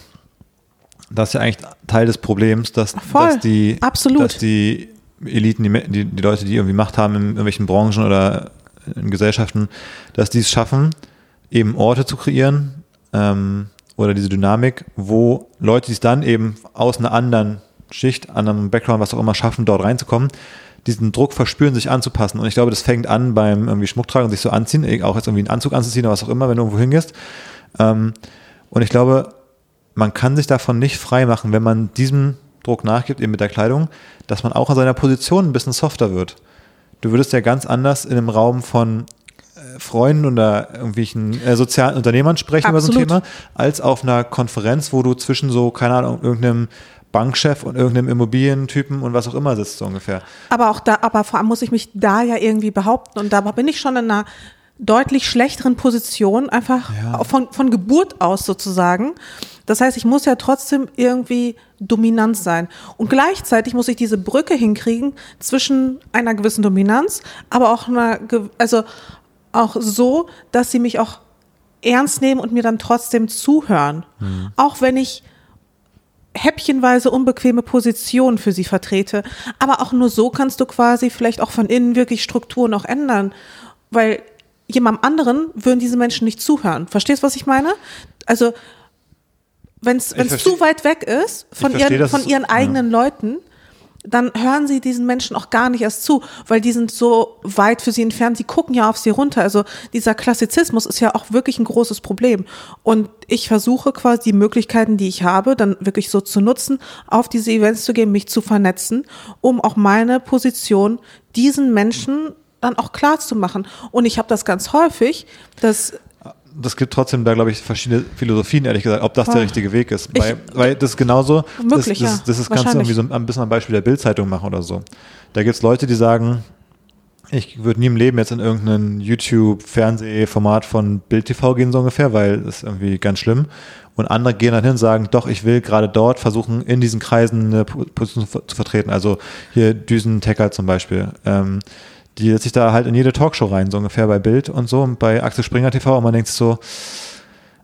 das ist ja eigentlich Teil des Problems, dass, Voll, dass die, absolut. dass die Eliten, die, die, die Leute, die irgendwie Macht haben in irgendwelchen Branchen oder in Gesellschaften, dass die es schaffen, eben Orte zu kreieren ähm, oder diese Dynamik, wo Leute, die es dann eben aus einer anderen Schicht, anderem Background, was auch immer schaffen, dort reinzukommen, diesen Druck verspüren, sich anzupassen. Und ich glaube, das fängt an beim irgendwie Schmucktragen sich so anziehen, auch jetzt irgendwie einen Anzug anzuziehen oder was auch immer, wenn du irgendwo hingehst. Ähm, und ich glaube, man kann sich davon nicht frei machen, wenn man diesem Druck nachgibt, eben mit der Kleidung, dass man auch an seiner Position ein bisschen softer wird. Du würdest ja ganz anders in einem Raum von Freunden oder irgendwelchen äh, sozialen Unternehmern sprechen Absolut. über so ein Thema, als auf einer Konferenz, wo du zwischen so, keine Ahnung, irgendeinem Bankchef und irgendeinem Immobilientypen und was auch immer sitzt, so ungefähr. Aber auch da, aber vor allem muss ich mich da ja irgendwie behaupten und da bin ich schon in einer deutlich schlechteren Position, einfach Ja. von, von Geburt aus sozusagen. Das heißt, ich muss ja trotzdem irgendwie dominant sein. Und gleichzeitig muss ich diese Brücke hinkriegen zwischen einer gewissen Dominanz, aber auch einer, also auch so, dass sie mich auch ernst nehmen und mir dann trotzdem zuhören. Auch wenn ich häppchenweise unbequeme Positionen für sie vertrete. Aber auch nur so kannst du quasi vielleicht auch von innen wirklich Strukturen auch ändern. Weil jemandem anderen würden diese Menschen nicht zuhören. Verstehst du, was ich meine? Also, wenn es zu weit weg ist von, versteh, ihren, von ihren ja. eigenen Leuten, dann hören sie diesen Menschen auch gar nicht erst zu, weil die sind so weit für sie entfernt, sie gucken ja auf sie runter. Also dieser Klassizismus ist ja auch wirklich ein großes Problem. Und ich versuche quasi die Möglichkeiten, die ich habe, dann wirklich so zu nutzen, auf diese Events zu gehen, mich zu vernetzen, um auch meine Position diesen Menschen dann auch klar zu machen. Und ich habe das ganz häufig, dass das gibt trotzdem da, glaube ich, verschiedene Philosophien, ehrlich gesagt, ob das der richtige Weg ist. Ich- weil, weil das ist genauso, Möglich, das, das, ja. das ist kannst du Wahrscheinlich. irgendwie so ein bisschen am Beispiel der Bildzeitung machen oder so. Da gibt es Leute, die sagen, ich würde nie im Leben jetzt in irgendein YouTube-Fernsehformat von Bild TV gehen, so ungefähr, weil das ist irgendwie ganz schlimm. Und andere gehen dann hin und sagen, doch, ich will gerade dort versuchen, in diesen Kreisen eine Po- Position zu zu vertreten. Also hier Düsen Tecker zum Beispiel. Ähm, die setzt sich da halt in jede Talkshow rein, so ungefähr bei Bild und so, und bei Axel Springer TV und man denkt sich so,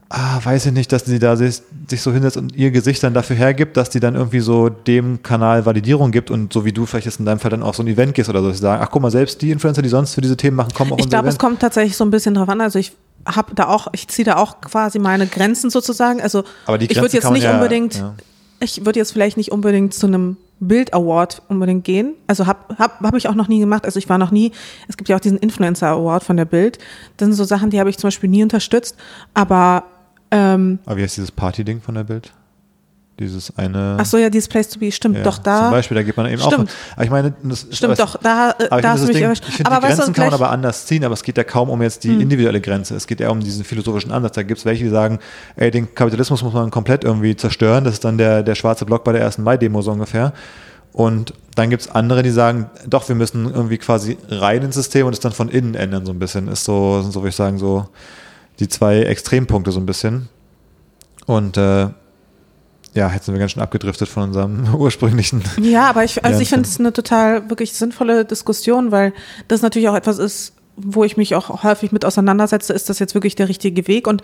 ah, weiß ich nicht, dass sie da sich, sich so hinsetzt und ihr Gesicht dann dafür hergibt, dass die dann irgendwie so dem Kanal Validierung gibt und so wie du vielleicht jetzt in deinem Fall dann auch so ein Event gehst oder so, dass sie sagen, ach guck mal, selbst die Influencer, die sonst für diese Themen machen, kommen auch Ich glaube, es kommt tatsächlich so ein bisschen drauf an. Also ich habe da auch, ich ziehe da auch quasi meine Grenzen sozusagen. Also Aber die ich würde Grenzen jetzt nicht ja- unbedingt, ja. ich würde jetzt vielleicht nicht unbedingt zu einem Bild Award unbedingt gehen. Also habe hab, hab ich auch noch nie gemacht. Also ich war noch nie, es gibt ja auch diesen Influencer Award von der Bild. Das sind so Sachen, die habe ich zum Beispiel nie unterstützt. Aber ähm, Aber wie heißt dieses Party-Ding von der Bild? Dieses eine. ach so, ja, dieses Place to be, stimmt, ja, doch da. Zum Beispiel, da geht man eben Stimmt. auch. Aber ich meine, das ist- Stimmt es- doch, da, äh, Aber da hast du mich Ding, ich finde, die weißt du, Grenzen kann man aber anders ziehen, aber es geht ja kaum um jetzt die Hm. individuelle Grenze. Es geht eher um diesen philosophischen Ansatz. Da gibt es welche, die sagen, ey, den Kapitalismus muss man komplett irgendwie zerstören. Das ist dann der, der schwarze Block bei der ersten Mai-Demo so ungefähr. Und dann gibt es andere, die sagen, doch, wir müssen irgendwie quasi rein ins System und es dann von innen ändern so ein bisschen. Ist so, so würde ich sagen, so die zwei Extrempunkte so ein bisschen. Und äh, ja, jetzt sind wir ganz schön abgedriftet von unserem ursprünglichen Ja, aber ich, also ich finde es eine total wirklich sinnvolle Diskussion, weil das natürlich auch etwas ist, wo ich mich auch häufig mit auseinandersetze, ist das jetzt wirklich der richtige Weg und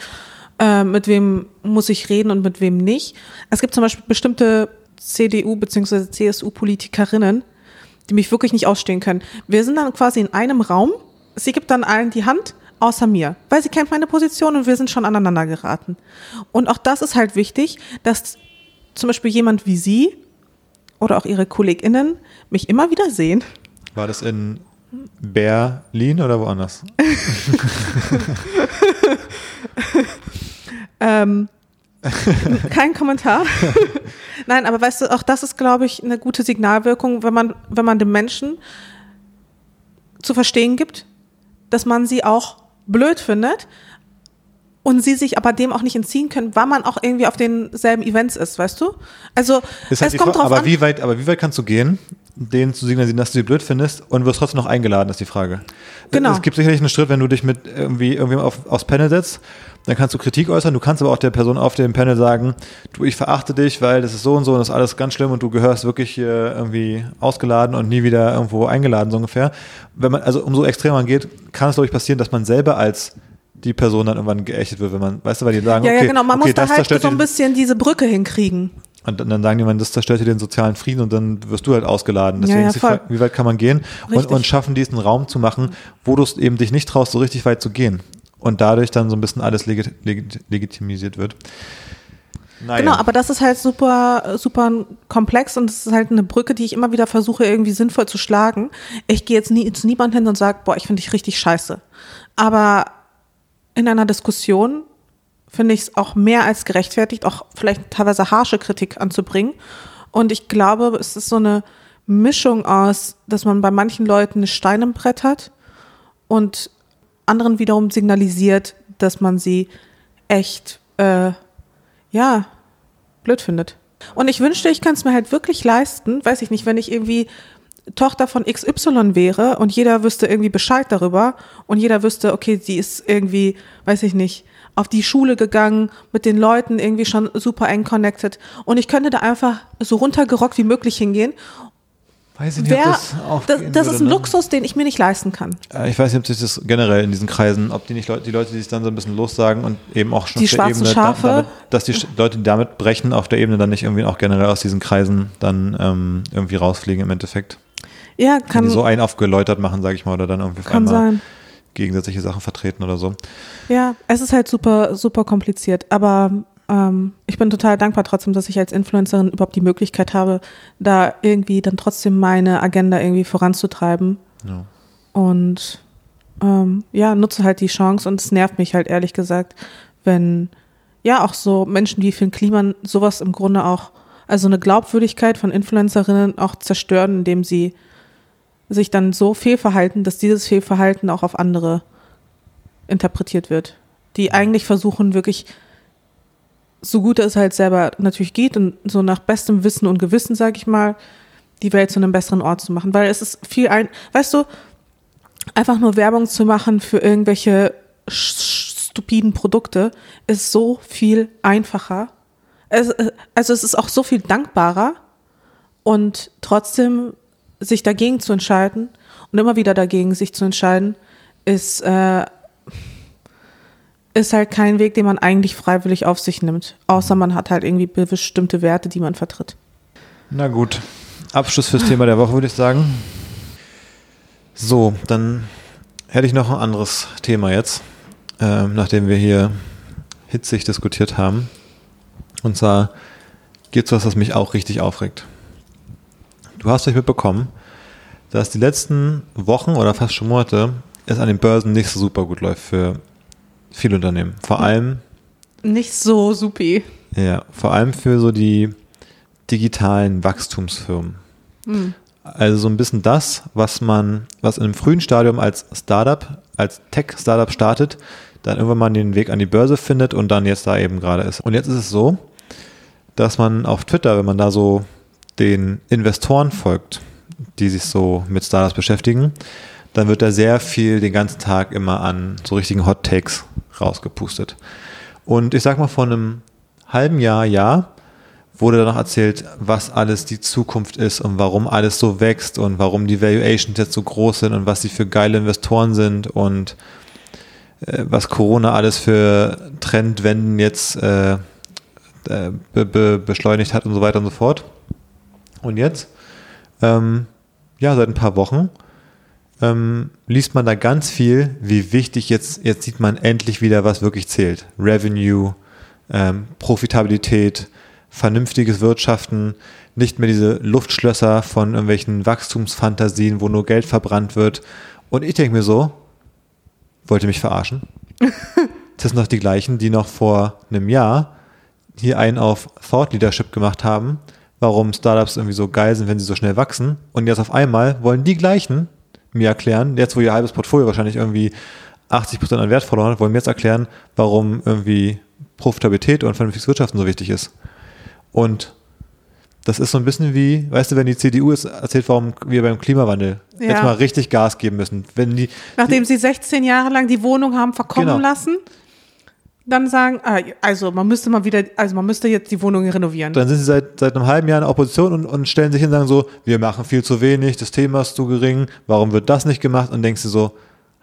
äh, mit wem muss ich reden und mit wem nicht. Es gibt zum Beispiel bestimmte CDU- bzw. CSU-Politikerinnen, die mich wirklich nicht ausstehen können. Wir sind dann quasi in einem Raum, sie gibt dann allen die Hand, außer mir, weil sie kennt meine Position und wir sind schon aneinander geraten. Und auch das ist halt wichtig, dass zum Beispiel jemand wie Sie oder auch Ihre KollegInnen mich immer wieder sehen. War das in Berlin oder woanders? Ähm, kein Kommentar. Nein, aber weißt du, auch das ist, glaube ich, eine gute Signalwirkung, wenn man, wenn man dem Menschen zu verstehen gibt, dass man sie auch blöd findet und sie sich aber dem auch nicht entziehen können, weil man auch irgendwie auf denselben Events ist, weißt du? Also halt es die kommt Frage, drauf aber an. wie weit, aber wie weit kannst du gehen, denen zu signalisieren, dass du sie blöd findest und wirst trotzdem noch eingeladen, ist die Frage. Genau. Es gibt sicherlich einen Schritt, wenn du dich mit irgendwie irgendwie auf, aufs Panel setzt, dann kannst du Kritik äußern, du kannst aber auch der Person auf dem Panel sagen, du, ich verachte dich, weil das ist so und so und das ist alles ganz schlimm und du gehörst wirklich hier irgendwie ausgeladen und nie wieder irgendwo eingeladen, so ungefähr. Wenn man, also umso extremer man geht, kann es, glaube ich, passieren, dass man selber als die Person dann irgendwann geächtet wird, wenn man, weißt du, weil die sagen, ja, okay, ja, genau. Man okay, muss da das halt so ein bisschen diese Brücke hinkriegen. und dann, sagen die, man, das zerstört dir den sozialen Frieden und dann wirst du halt ausgeladen. Deswegen Ja, ja, ist die. Frage, wie weit kann man gehen und, und schaffen diesen Raum zu machen, wo du es eben dich nicht traust, so richtig weit zu gehen. Und dadurch dann so ein bisschen alles legit, legit, legitimisiert wird. Naja. Genau, aber das ist halt super, super komplex und es ist halt eine Brücke, die ich immer wieder versuche, irgendwie sinnvoll zu schlagen. Ich gehe jetzt nie zu niemandem hin und sage, boah, ich finde dich richtig scheiße. Aber in einer Diskussion finde ich es auch mehr als gerechtfertigt, auch vielleicht teilweise harsche Kritik anzubringen. Und ich glaube, es ist so eine Mischung aus, dass man bei manchen Leuten eine Stein im Brett hat und anderen wiederum signalisiert, dass man sie echt, äh, ja, blöd findet. Und ich wünschte, ich kann es mir halt wirklich leisten, weiß ich nicht, wenn ich irgendwie Tochter von XY wäre und jeder wüsste irgendwie Bescheid darüber und jeder wüsste, okay, sie ist irgendwie, weiß ich nicht, auf die Schule gegangen, mit den Leuten irgendwie schon super eng connected und ich könnte da einfach so runtergerockt wie möglich hingehen Weiß ich nicht, Wer, ob das auch das, das würde, ist ein ne? Luxus, den ich mir nicht leisten kann. Äh, Ich weiß nicht, ob sich das generell in diesen Kreisen, ob die nicht Leute, die Leute, die sich dann so ein bisschen lossagen und eben auch schon Die auf der schwarzen Ebene, Schafe? damit, dass die Leute, die damit brechen, auf der Ebene dann nicht irgendwie auch generell aus diesen Kreisen dann ähm, irgendwie rausfliegen im Endeffekt. Ja, Wenn kann, die so einen aufgeläutert machen, sage ich mal, oder dann irgendwie kann einmal sein. gegensätzliche Sachen vertreten oder so. Ja, es ist halt super, super kompliziert. Aber ähm, ich bin total dankbar trotzdem, dass ich als Influencerin überhaupt die Möglichkeit habe, da irgendwie dann trotzdem meine Agenda irgendwie voranzutreiben. Ja. Und ähm, ja, nutze halt die Chance und es nervt mich halt ehrlich gesagt, wenn ja auch so Menschen wie Finn Kliman sowas im Grunde auch, also eine Glaubwürdigkeit von Influencerinnen auch zerstören, indem sie sich dann so fehlverhalten, dass dieses Fehlverhalten auch auf andere interpretiert wird. Die eigentlich versuchen wirklich so gut es halt selber natürlich geht und so nach bestem Wissen und Gewissen, sag ich mal, die Welt zu einem besseren Ort zu machen. Weil es ist viel ein, weißt du, einfach nur Werbung zu machen für irgendwelche stupiden Produkte ist so viel einfacher. Es, äh, also es ist auch so viel dankbarer und trotzdem sich dagegen zu entscheiden und immer wieder dagegen sich zu entscheiden, ist, äh, ist halt kein Weg, den man eigentlich freiwillig auf sich nimmt. Außer man hat halt irgendwie bestimmte Werte, die man vertritt. Na gut, Abschluss fürs Thema der Woche, würde ich sagen. So, dann hätte ich noch ein anderes Thema jetzt, ähm, nachdem wir hier hitzig diskutiert haben. Und zwar geht es was, was mich auch richtig aufregt. Du hast euch mitbekommen, dass die letzten Wochen oder fast schon Monate es an den Börsen nicht so super gut läuft für viele Unternehmen. Vor allem Nicht so supi. ja, vor allem für so die digitalen Wachstumsfirmen. Also so ein bisschen das, was man, was in einem frühen Stadium als Startup, als Tech-Startup startet, dann irgendwann mal den Weg an die Börse findet und dann jetzt da eben gerade ist. Und jetzt ist es so, dass man auf Twitter, wenn man da so den Investoren folgt, die sich so mit Startups beschäftigen, dann wird da sehr viel den ganzen Tag immer an so richtigen Hot Takes rausgepustet. Und ich sag mal, vor einem halben Jahr, ja, wurde danach erzählt, was alles die Zukunft ist und warum alles so wächst und warum die Valuations jetzt so groß sind und was sie für geile Investoren sind und äh, was Corona alles für Trendwenden jetzt äh, äh, be be beschleunigt hat und so weiter und so fort. Und jetzt, ähm, ja, seit ein paar Wochen ähm, liest man da ganz viel, wie wichtig jetzt, jetzt sieht man endlich wieder, was wirklich zählt. Revenue, ähm, Profitabilität, vernünftiges Wirtschaften, nicht mehr diese Luftschlösser von irgendwelchen Wachstumsfantasien, wo nur Geld verbrannt wird. Und ich denke mir so, wollt ihr mich verarschen? das sind doch die gleichen, die noch vor einem Jahr hier einen auf Thought Leadership gemacht haben, warum Startups irgendwie so geil sind, wenn sie so schnell wachsen. Und jetzt auf einmal wollen die gleichen mir erklären, jetzt wo ihr halbes Portfolio wahrscheinlich irgendwie 80% an Wert verloren hat, wollen mir jetzt erklären, warum irgendwie Profitabilität und vernünftiges Wirtschaften so wichtig ist. Und das ist so ein bisschen wie, weißt du, wenn die CDU jetzt erzählt, warum wir beim Klimawandel Ja. jetzt mal richtig Gas geben müssen. Wenn die, Nachdem sie 16 Jahre lang die Wohnung haben verkommen Genau. lassen, dann sagen, ah, also man müsste mal wieder, also man müsste jetzt die Wohnung renovieren. dann sind sie seit, seit einem halben Jahr in der Opposition und, und stellen sich hin und sagen so, wir machen viel zu wenig, das Thema ist zu gering, warum wird das nicht gemacht? Und denkst du so,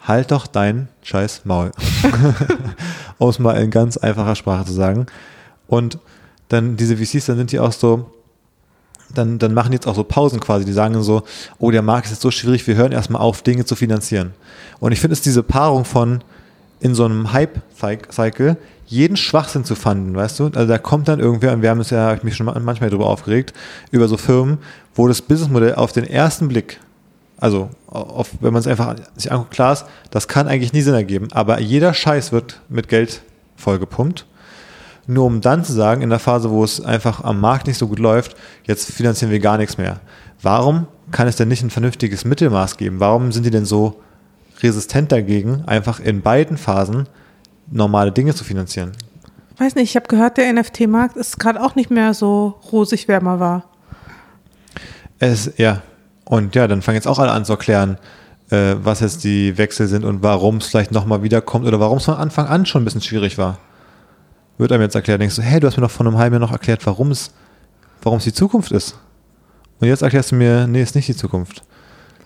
halt doch dein scheiß Maul. um es mal in ganz einfacher Sprache zu sagen. Und dann diese VCs, dann sind die auch so, dann, dann machen die jetzt auch so Pausen quasi. Die sagen so, oh, der Markt ist jetzt so schwierig, wir hören erstmal auf, Dinge zu finanzieren. Und ich finde es diese Paarung von in so einem Hype-Cycle jeden Schwachsinn zu fanden, weißt du? Also da kommt dann irgendwer, und wir haben es ja, hab ich mich schon manchmal darüber aufgeregt, über so Firmen, wo das Businessmodell auf den ersten Blick, also auf, wenn man es einfach sich anguckt, klar ist, das kann eigentlich nie Sinn ergeben, aber jeder Scheiß wird mit Geld vollgepumpt. Nur um dann zu sagen, in der Phase, wo es einfach am Markt nicht so gut läuft, jetzt finanzieren wir gar nichts mehr. Warum kann es denn nicht ein vernünftiges Mittelmaß geben? Warum sind die denn so resistent dagegen, einfach in beiden Phasen normale Dinge zu finanzieren. Weiß nicht, ich habe gehört, der NFT-Markt ist gerade auch nicht mehr so rosig, wie er mal war. Es, ja. Und ja, dann fangen jetzt auch alle an zu erklären, äh, was jetzt die Wechsel sind und warum es vielleicht nochmal wiederkommt oder warum es von Anfang an schon ein bisschen schwierig war. Wird einem jetzt erklärt, denkst du, hey, du hast mir doch vor einem halben Jahr noch erklärt, warum es, warum es die Zukunft ist. Und jetzt erklärst du mir, nee, ist nicht die Zukunft.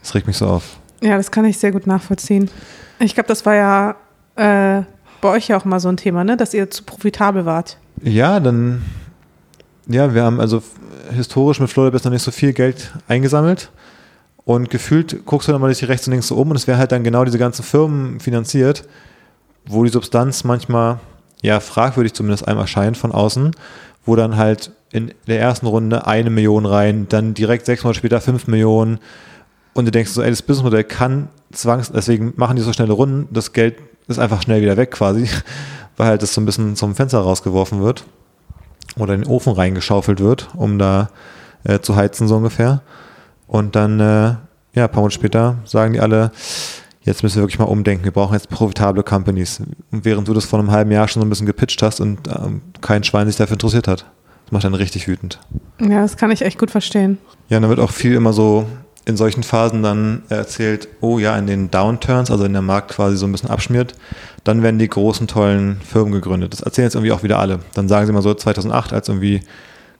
Das regt mich so auf. Ja, das kann ich sehr gut nachvollziehen. Ich glaube, das war ja äh, bei euch ja auch mal so ein Thema, ne? dass ihr zu profitabel wart. Ja, dann, ja, wir haben also historisch mit Florida noch nicht so viel Geld eingesammelt. Und gefühlt guckst du dann mal die rechts und links so um und es wäre halt dann genau diese ganzen Firmen finanziert, wo die Substanz manchmal, ja, fragwürdig zumindest einem erscheint von außen, wo dann halt in der ersten Runde eine Million rein, dann direkt sechs Monate später fünf Millionen und du denkst so, ey, das Businessmodell kann zwangs, deswegen machen die so schnelle Runden, das Geld ist einfach schnell wieder weg quasi, weil halt das so ein bisschen zum Fenster rausgeworfen wird oder in den Ofen reingeschaufelt wird, um da äh, zu heizen so ungefähr. Und dann, äh, ja, ein paar Monate später sagen die alle, jetzt müssen wir wirklich mal umdenken, wir brauchen jetzt profitable Companies. Und während du das vor einem halben Jahr schon so ein bisschen gepitcht hast und ähm, kein Schwein sich dafür interessiert hat. Das macht dann richtig wütend. Ja, das kann ich echt gut verstehen. Ja, und dann wird auch viel immer so in solchen Phasen dann erzählt, oh ja, in den Downturns, also in der Markt quasi so ein bisschen abschmiert, dann werden die großen, tollen Firmen gegründet. Das erzählen jetzt irgendwie auch wieder alle. Dann sagen sie mal so 2008, als irgendwie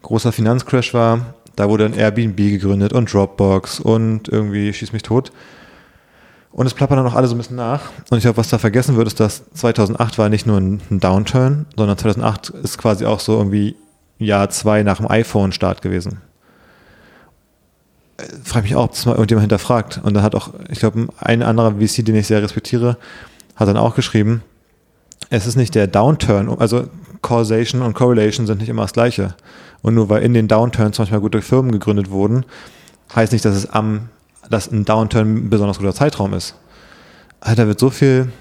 großer Finanzcrash war, da wurde dann Airbnb gegründet und Dropbox und irgendwie schieß mich tot. Und es plappern dann auch alle so ein bisschen nach. Und ich glaube, was da vergessen wird, ist, dass 2008 war nicht nur ein, Downturn, sondern 2008 ist quasi auch so irgendwie Jahr zwei nach dem iPhone-Start gewesen. Frage mich auch, ob das mal irgendjemand hinterfragt. Und dann hat auch, ich glaube, ein anderer VC, den ich sehr respektiere, hat dann auch geschrieben, es ist nicht der Downturn, also Causation und Correlation sind nicht immer das gleiche. Und nur weil in den Downturns manchmal gute Firmen gegründet wurden, heißt nicht, dass es am, dass ein Downturn ein besonders guter Zeitraum ist. Da wird so viel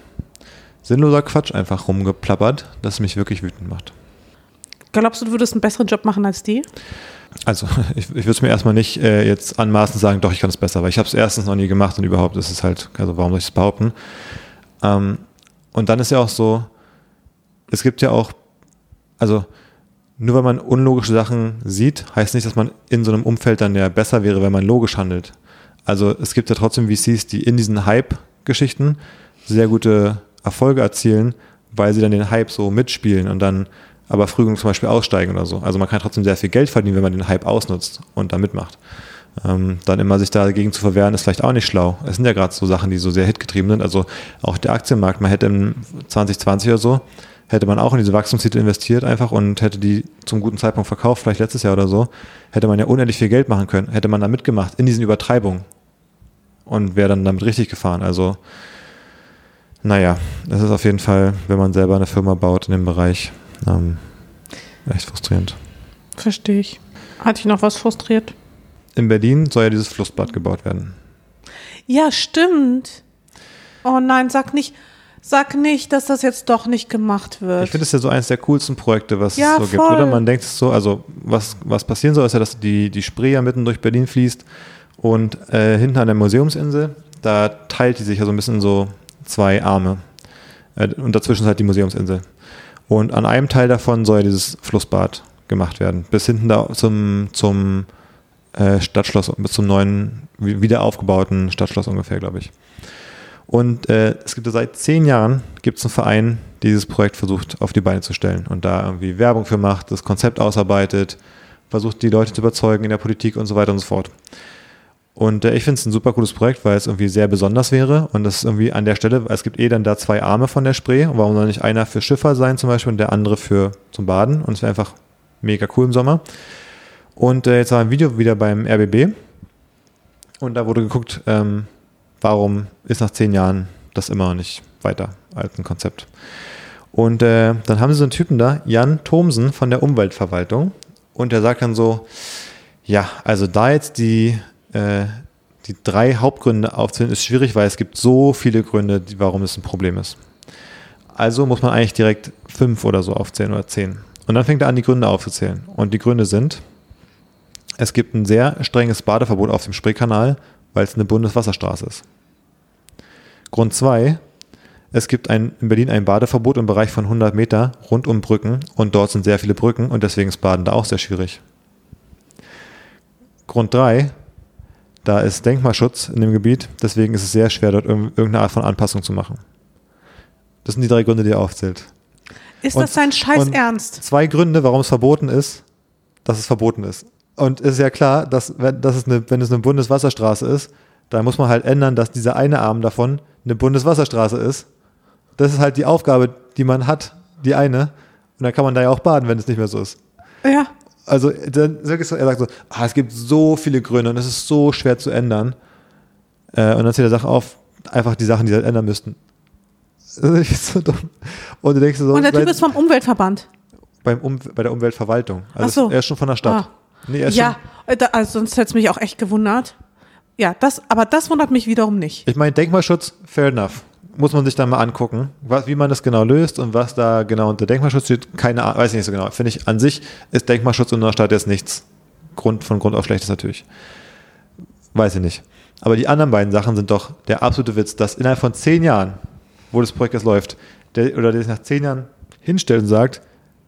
sinnloser Quatsch einfach rumgeplappert, dass es mich wirklich wütend macht. Glaubst du, du würdest einen besseren Job machen als die? Also ich, ich würde es mir erstmal nicht äh, jetzt anmaßen sagen, doch, ich kann es besser, weil ich habe es erstens noch nie gemacht und überhaupt ist es halt, also warum soll ich es behaupten? Ähm, und dann ist ja auch so, es gibt ja auch, also nur weil man unlogische Sachen sieht, heißt nicht, dass man in so einem Umfeld dann ja besser wäre, wenn man logisch handelt. Also es gibt ja trotzdem VCs, die in diesen Hype-Geschichten sehr gute Erfolge erzielen, weil sie dann den Hype so mitspielen und dann aber früh genug zum Beispiel aussteigen oder so. Also man kann trotzdem sehr viel Geld verdienen, wenn man den Hype ausnutzt und da mitmacht. Ähm, dann immer sich dagegen zu verwehren, ist vielleicht auch nicht schlau. Es sind ja gerade so Sachen, die so sehr hitgetrieben sind. Also auch der Aktienmarkt, man hätte im 2020 oder so hätte man auch in diese Wachstumstitel investiert einfach und hätte die zum guten Zeitpunkt verkauft, vielleicht letztes Jahr oder so, hätte man ja unendlich viel Geld machen können, hätte man da mitgemacht in diesen Übertreibungen und wäre dann damit richtig gefahren. Also, naja, das ist auf jeden Fall, wenn man selber eine Firma baut in dem Bereich, ähm, echt frustrierend. Verstehe ich. Hat dich noch was frustriert? In Berlin soll ja dieses Flussbad gebaut werden. Ja, stimmt. Oh nein, sag nicht, Sag nicht, dass das jetzt doch nicht gemacht wird. Ich finde es ja so eines der coolsten Projekte, was ja, es so voll. gibt, oder? Man denkt es so, also was, was passieren soll, ist ja, dass die, die Spree ja mitten durch Berlin fließt und äh, hinten an der Museumsinsel, da teilt die sich ja so ein bisschen in so zwei Arme. Äh, und dazwischen ist halt die Museumsinsel. Und an einem Teil davon soll dieses Flussbad gemacht werden. Bis hinten da zum, zum äh, Stadtschloss, bis zum neuen, wieder aufgebauten Stadtschloss ungefähr, glaube ich. Und äh, es gibt seit zehn Jahren gibt es einen Verein, der dieses Projekt versucht auf die Beine zu stellen und da irgendwie Werbung für macht, das Konzept ausarbeitet, versucht die Leute zu überzeugen in der Politik und so weiter und so fort. Und äh, ich finde es ein super cooles Projekt, weil es irgendwie sehr besonders wäre und das ist irgendwie an der Stelle, es gibt eh dann da zwei Arme von der Spree und warum soll nicht einer für Schiffer sein zum Beispiel und der andere für zum Baden und es wäre einfach mega cool im Sommer. Und äh, jetzt war ein Video wieder beim RBB und da wurde geguckt, ähm, warum ist nach zehn Jahren das immer noch nicht weiter als ein Konzept? Und äh, dann haben sie so einen Typen da, Jan Thomsen von der Umweltverwaltung. Und der sagt dann so, ja, also da jetzt die, äh, die drei Hauptgründe aufzählen, ist schwierig, weil es gibt so viele Gründe, die, warum es ein Problem ist. Also muss man eigentlich direkt fünf oder so aufzählen oder zehn. Und dann fängt er an, die Gründe aufzuzählen. Und die Gründe sind, es gibt ein sehr strenges Badeverbot auf dem Spreekanal, weil es eine Bundeswasserstraße ist. Grund 2, es gibt ein, in Berlin ein Badeverbot im Bereich von 100 Meter rund um Brücken und dort sind sehr viele Brücken und deswegen ist Baden da auch sehr schwierig. Grund 3, da ist Denkmalschutz in dem Gebiet, deswegen ist es sehr schwer, dort irgendeine Art von Anpassung zu machen. Das sind die drei Gründe, die er aufzählt. Ist und, das sein Scheiß Ernst? Zwei Gründe, warum es verboten ist, dass es verboten ist. Und es ist ja klar, dass, wenn, dass es eine, wenn es eine Bundeswasserstraße ist, dann muss man halt ändern, dass dieser eine Arm davon eine Bundeswasserstraße ist. Das ist halt die Aufgabe, die man hat, die eine. Und dann kann man da ja auch baden, wenn es nicht mehr so ist. Ja also dann er sagt so, ah, es gibt so viele Gründe und es ist so schwer zu ändern. Äh, und dann zählt er Sachen auf, einfach die Sachen, die sie halt ändern müssten. Das ist so dumm. Und du denkst so, und der Typ ist vom Umweltverband. Beim um, bei der Umweltverwaltung. Also Ach so. er ist schon von der Stadt. Ah. Nee, ja, äh, da, also sonst hätte es mich auch echt gewundert. Ja, das, aber das wundert mich wiederum nicht. Ich meine, Denkmalschutz, fair enough muss man sich dann mal angucken, was, wie man das genau löst und was da genau unter Denkmalschutz steht. Keine Ahnung, weiß ich nicht so genau. Finde ich, an sich ist Denkmalschutz in der Stadt jetzt nichts. Grund, von Grund auf schlechtes natürlich. Weiß ich nicht. Aber die anderen beiden Sachen sind doch der absolute Witz, dass innerhalb von zehn Jahren, wo das Projekt jetzt läuft, der, oder der sich nach zehn Jahren hinstellt und sagt,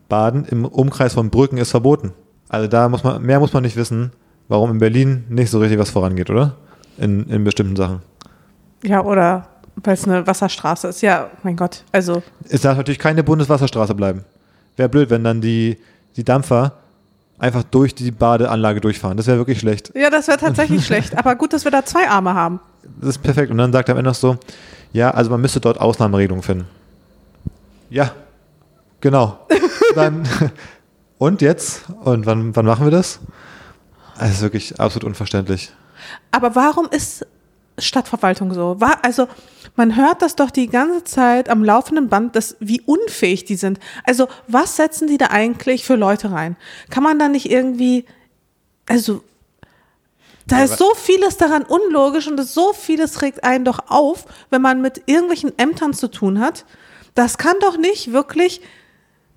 Baden im Umkreis von Brücken ist verboten. Also da muss man, mehr muss man nicht wissen, warum in Berlin nicht so richtig was vorangeht, oder? In, in bestimmten Sachen. Ja, oder weil es eine Wasserstraße ist. Ja, mein Gott. Also. Es darf natürlich keine Bundeswasserstraße bleiben. Wäre blöd, wenn dann die, die Dampfer einfach durch die Badeanlage durchfahren. Das wäre wirklich schlecht. Ja, das wäre tatsächlich schlecht. Aber gut, dass wir da zwei Arme haben. Das ist perfekt. Und dann sagt er am Ende noch so, ja, also man müsste dort Ausnahmeregelungen finden. Ja, genau. dann, und jetzt? Und wann, wann machen wir das? Das ist wirklich absolut unverständlich. Aber warum ist Stadtverwaltung so? War, also man hört das doch die ganze Zeit am laufenden Band, dass, wie unfähig die sind. Also was setzen die da eigentlich für Leute rein? Kann man da nicht irgendwie, also da ist so vieles daran unlogisch und so vieles regt einen doch auf, wenn man mit irgendwelchen Ämtern zu tun hat. Das kann doch nicht wirklich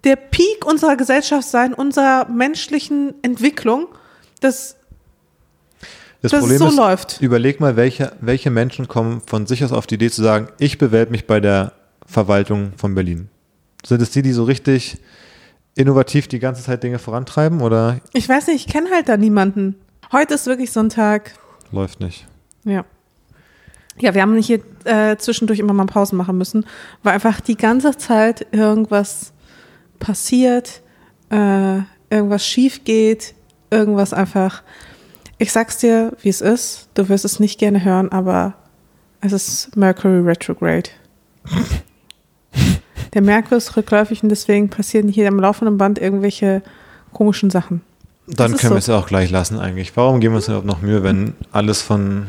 der Peak unserer Gesellschaft sein, unserer menschlichen Entwicklung, dass das dass Problem so ist, läuft. Überleg mal, welche, welche Menschen kommen von sich aus auf die Idee zu sagen, ich bewerbe mich bei der Verwaltung von Berlin. Sind es die, die so richtig innovativ die ganze Zeit Dinge vorantreiben oder? Ich weiß nicht, ich kenne halt da niemanden. Heute ist wirklich so ein Tag. Läuft nicht. Ja. Ja, wir haben nicht hier äh, zwischendurch immer mal Pausen machen müssen, weil einfach die ganze Zeit irgendwas passiert, äh, irgendwas schief geht, irgendwas einfach ich sag's dir, wie es ist. Du wirst es nicht gerne hören, aber es ist Mercury Retrograde. Der Merkur ist rückläufig und deswegen passieren hier am laufenden Band irgendwelche komischen Sachen. Dann können so. wir es ja auch gleich lassen eigentlich. Warum geben wir uns überhaupt noch Mühe, wenn alles von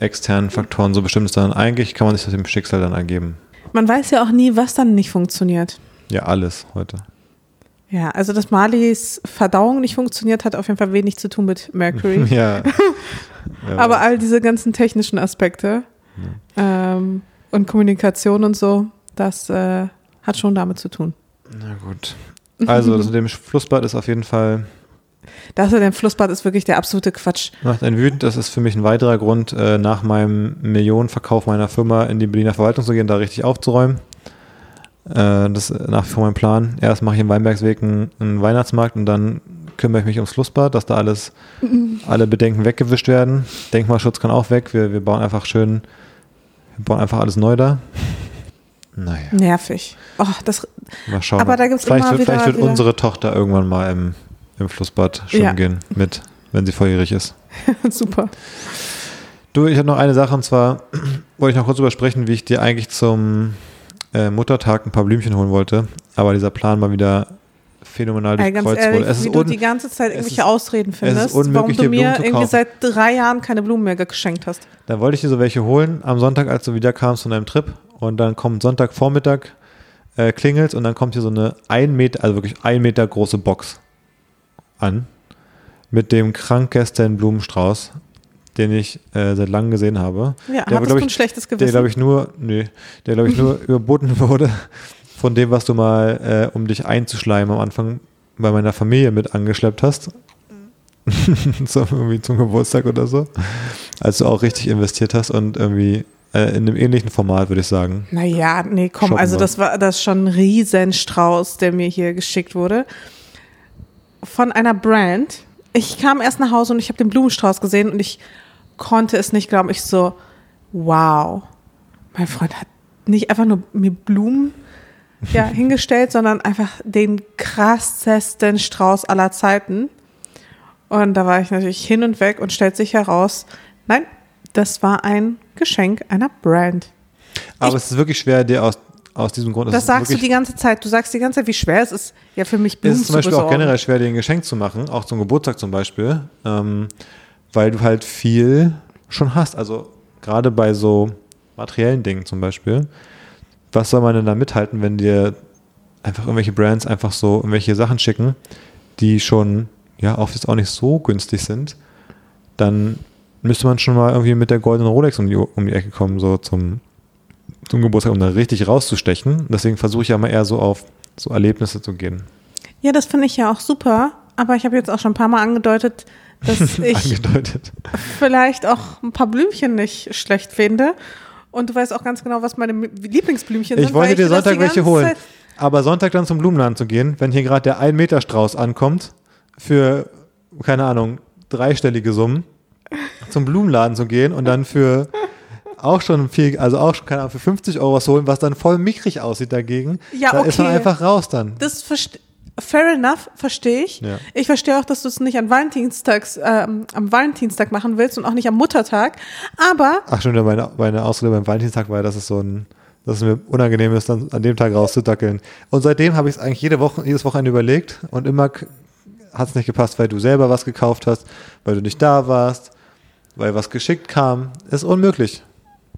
externen Faktoren so bestimmt ist, dann eigentlich kann man sich das dem Schicksal dann ergeben. Man weiß ja auch nie, was dann nicht funktioniert. Ja, alles heute. Ja, also dass Marlies Verdauung nicht funktioniert, hat auf jeden Fall wenig zu tun mit Mercury. ja. ja. Aber all diese ganzen technischen Aspekte ja. ähm, und Kommunikation und so, das äh, hat schon damit zu tun. Na gut. Also, das mit dem Flussbad ist auf jeden Fall. Das mit dem Flussbad ist wirklich der absolute Quatsch. Macht einen wütend. Das ist für mich ein weiterer Grund, äh, nach meinem Millionenverkauf meiner Firma in die Berliner Verwaltung zu gehen, da richtig aufzuräumen. Äh, das ist nach wie vor mein Plan. Erst mache ich im Weinbergsweg einen, einen, Weihnachtsmarkt und dann kümmere ich mich ums Flussbad, dass da alles, alle Bedenken weggewischt werden. Denkmalschutz kann auch weg. Wir, wir bauen einfach schön, wir bauen einfach alles neu da. Naja. Nervig. Oh, das, mal schauen. Aber da gibt's vielleicht, immer wird, wieder, vielleicht wird wieder. unsere Tochter irgendwann mal im, im Flussbad schwimmen ja. gehen mit, wenn sie volljährig ist. Super. Du, ich habe noch eine Sache und zwar wollte ich noch kurz übersprechen, wie ich dir eigentlich zum äh, Muttertag ein paar Blümchen holen wollte, aber dieser Plan mal wieder phänomenal durchkreuzt wurde. Es wie du die ganze Zeit irgendwelche ist, Ausreden findest, warum du mir irgendwie seit drei Jahren keine Blumen mehr geschenkt hast. Dann wollte ich dir so welche holen. Am Sonntag, als du wieder kamst von deinem Trip. Und dann kommt Sonntagvormittag, äh, klingelt und dann kommt hier so eine ein Meter, also wirklich ein Meter große Box an mit dem krankesten Blumenstrauß den ich äh, seit langem gesehen habe. Ja, der, hattest du ein schlechtes Gewissen? Der, glaube ich, nur, nee, der, glaube ich, nur überboten wurde von dem, was du mal, äh, um dich einzuschleimen am Anfang bei meiner Familie mit angeschleppt hast. so irgendwie zum Geburtstag oder so. Als du auch richtig investiert hast und irgendwie äh, in einem ähnlichen Format, würde ich sagen. Naja, nee, komm, Shoppen also das war das ist schon ein Riesenstrauß, der mir hier geschickt wurde. Von einer Brand. Ich kam erst nach Hause und ich habe den Blumenstrauß gesehen und ich konnte es nicht glauben. Ich so, wow. Mein Freund hat nicht einfach nur mir Blumen ja, hingestellt, sondern einfach den krassesten Strauß aller Zeiten. Und da war ich natürlich hin und weg und stellt sich heraus, nein, das war ein Geschenk einer Brand. Aber es ist wirklich schwer, dir aus, aus diesem Grund. es Das sagst du die ganze Zeit. Du sagst die ganze Zeit, wie schwer es ist, ja für mich Es Blumen ist zum zu Beispiel auch besorgen. generell schwer, dir ein Geschenk zu machen, auch zum Geburtstag zum Beispiel, ähm, weil du halt viel schon hast. Also gerade bei so materiellen Dingen zum Beispiel. Was soll man denn da mithalten, wenn dir einfach irgendwelche Brands einfach so irgendwelche Sachen schicken, die schon, ja, oft jetzt auch nicht so günstig sind, dann müsste man schon mal irgendwie mit der goldenen Rolex um die, um die Ecke kommen, so zum, zum Geburtstag, um da richtig rauszustechen. Deswegen versuche ich ja mal eher so auf so Erlebnisse zu gehen. Ja, das finde ich ja auch super. Aber ich habe jetzt auch schon ein paar Mal angedeutet, dass ich Angedeutet. vielleicht auch ein paar Blümchen nicht schlecht finde. Und du weißt auch ganz genau, was meine Lieblingsblümchen sind. Ich wollte dir Sonntag welche holen. Zeit- Aber Sonntag dann zum Blumenladen zu gehen, wenn hier gerade der 1-Meter-Strauß ankommt, für, keine Ahnung, dreistellige Summen, zum Blumenladen zu gehen und dann für auch schon viel, also auch schon, keine Ahnung, für 50 Euro was holen, was dann voll mickrig aussieht dagegen. Ja, da ist man okay. einfach raus dann. Das verste- fair enough, verstehe ich. Ja. Ich verstehe auch, dass du es nicht an Valentinstags, ähm, am Valentinstag machen willst und auch nicht am Muttertag. Aber Ach stimmt, ja, meine, meine Ausrede beim Valentinstag war, dass es so ein, dass es mir unangenehm ist, dann an dem Tag rauszudackeln. Und seitdem habe ich es eigentlich jede Woche, jedes Wochenende überlegt und immer hat es nicht gepasst, weil du selber was gekauft hast, weil du nicht da warst, weil was geschickt kam. Ist unmöglich.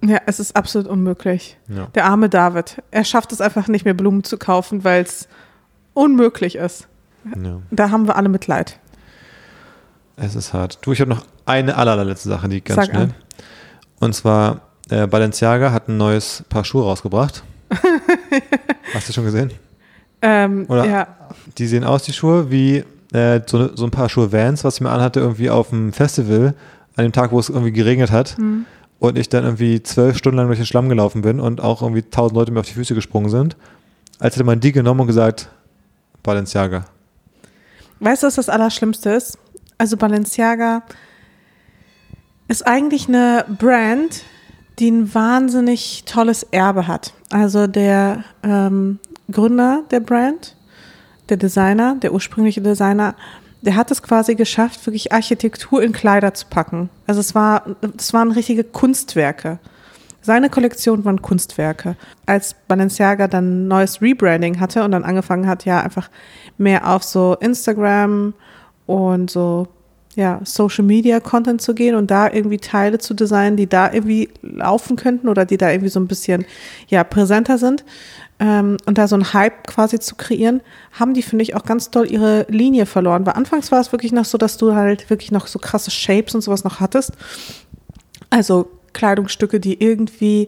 ja, es ist absolut unmöglich. Ja. Der arme David. Er schafft es einfach nicht mehr, Blumen zu kaufen, weil es unmöglich ist. Ja. Da haben wir alle Mitleid. Es ist hart. Du, ich habe noch eine allerletzte Sache, die ganz Sag schnell. an. Und zwar, äh, Balenciaga hat ein neues Paar Schuhe rausgebracht. Hast du schon gesehen? Ähm, Oder- ja, Die sehen aus, die Schuhe, wie äh, so, ne, so ein paar Schuhe Vans, was ich mir anhatte, irgendwie auf dem Festival, an dem Tag, wo es irgendwie geregnet hat. Hm. Und ich dann irgendwie zwölf Stunden lang durch den Schlamm gelaufen bin und auch irgendwie tausend Leute mir auf die Füße gesprungen sind. Als hätte man die genommen und gesagt, Balenciaga. Weißt du, was das Allerschlimmste ist? Also Balenciaga ist eigentlich eine Brand, die ein wahnsinnig tolles Erbe hat. Also der ähm, Gründer der Brand, der Designer, der ursprüngliche Designer, der hat es quasi geschafft, wirklich Architektur in Kleider zu packen. Also es war, es waren richtige Kunstwerke. Seine Kollektion waren Kunstwerke. Als Balenciaga dann neues Rebranding hatte und dann angefangen hat, ja, einfach mehr auf so Instagram und so, ja, Social Media Content zu gehen und da irgendwie Teile zu designen, die da irgendwie laufen könnten oder die da irgendwie so ein bisschen, ja, präsenter sind ähm, und da so einen Hype quasi zu kreieren, haben die, finde ich, auch ganz doll ihre Linie verloren. Weil anfangs war es wirklich noch so, dass du halt wirklich noch so krasse Shapes und sowas noch hattest. Also Kleidungsstücke, die irgendwie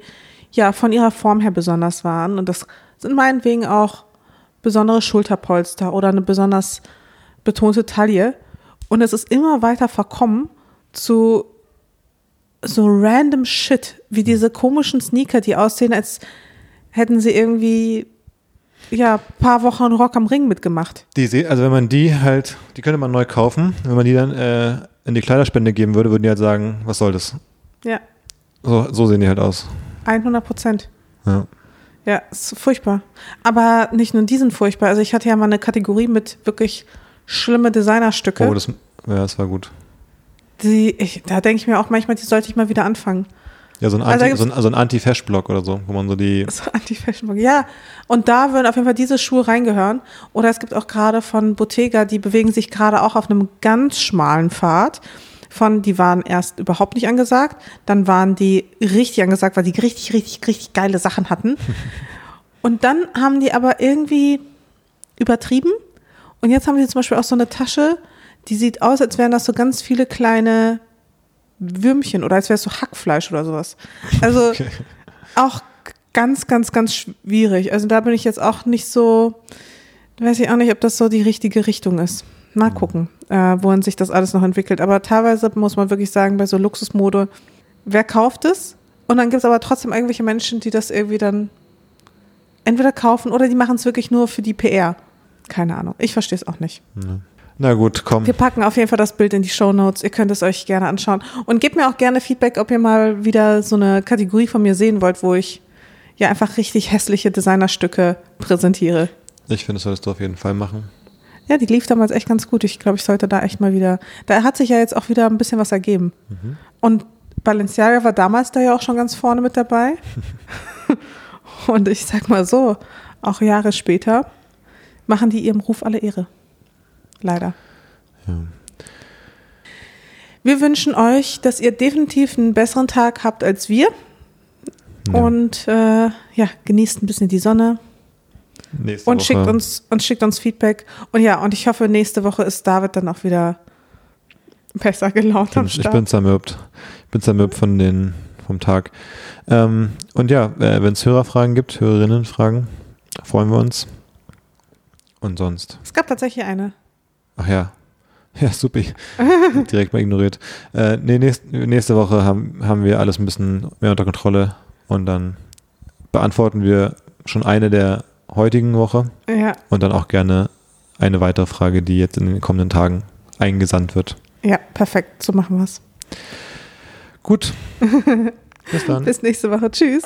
ja von ihrer Form her besonders waren. Und das sind meinetwegen auch besondere Schulterpolster oder eine besonders betonte Taille. Und es ist immer weiter verkommen zu so random Shit, wie diese komischen Sneaker, die aussehen, als hätten sie irgendwie ja paar Wochen Rock am Ring mitgemacht. Die, also wenn man die halt, die könnte man neu kaufen. Wenn man die dann äh, in die Kleiderspende geben würde, würden die halt sagen, was soll das? Ja, So, so sehen die halt aus. 100 Prozent. Ja. Ja, ist furchtbar. Aber nicht nur die sind furchtbar. Also ich hatte ja mal eine Kategorie mit wirklich schlimme Designerstücke. Oh, das, ja, das war gut. die, ich, da denke ich mir auch manchmal, die sollte ich mal wieder anfangen. Ja, so ein Also Anti, gibt's- so ein, so ein Anti-Fash-Block oder so, wo man so die. So Anti-Fashion. Ja, und da würden auf jeden Fall diese Schuhe reingehören. Oder es gibt auch gerade von Bottega, die bewegen sich gerade auch auf einem ganz schmalen Pfad. Von, die waren erst überhaupt nicht angesagt, dann waren die richtig angesagt, weil die richtig, richtig, richtig geile Sachen hatten. Und dann haben die aber irgendwie übertrieben. Und jetzt haben sie zum Beispiel auch so eine Tasche, die sieht aus, als wären das so ganz viele kleine Würmchen oder als wäre es so Hackfleisch oder sowas. Also Okay. auch ganz, ganz, ganz schwierig. Also da bin ich jetzt auch nicht so, weiß ich auch nicht, ob das so die richtige Richtung ist. Mal gucken, äh, wohin sich das alles noch entwickelt. Aber teilweise muss man wirklich sagen, bei so Luxusmode, wer kauft es? Und dann gibt es aber trotzdem irgendwelche Menschen, die das irgendwie dann entweder kaufen oder die machen es wirklich nur für die PR. Keine Ahnung. Ich verstehe es auch nicht. Ja. Na gut, komm. Wir packen auf jeden Fall das Bild in die Show Notes. Ihr könnt es euch gerne anschauen. Und gebt mir auch gerne Feedback, ob ihr mal wieder so eine Kategorie von mir sehen wollt, wo ich ja einfach richtig hässliche Designerstücke präsentiere. Ich finde, das solltest du auf jeden Fall machen. Ja, die lief damals echt ganz gut. Ich glaube, ich sollte da echt mal wieder. Da hat sich ja jetzt auch wieder ein bisschen was ergeben. Mhm. Und Balenciaga war damals da ja auch schon ganz vorne mit dabei. Und ich sag mal so, auch Jahre später machen die ihrem Ruf alle Ehre. Leider. Ja. Wir wünschen euch, dass ihr definitiv einen besseren Tag habt als wir. Ja. Und äh, ja, genießt ein bisschen die Sonne Nächste und Woche. schickt uns und schickt uns Feedback. Und ja, und ich hoffe, nächste Woche ist David dann auch wieder besser gelaunt am Ich Start. bin zermürbt. Ich bin zermürbt von den, vom Tag. Ähm, und ja, äh, wenn es Hörerfragen gibt, Hörerinnenfragen, freuen wir uns. Und sonst. es gab tatsächlich eine. Ach ja. Ja, super. Direkt mal ignoriert. Äh, nee, nächst, nächste Woche haben, haben wir alles ein bisschen mehr unter Kontrolle und dann beantworten wir schon eine der heutigen Woche Ja, und dann auch gerne eine weitere Frage, die jetzt in den kommenden Tagen eingesandt wird. ja, perfekt. So machen wir es. Gut. Bis dann. Bis nächste Woche. Tschüss.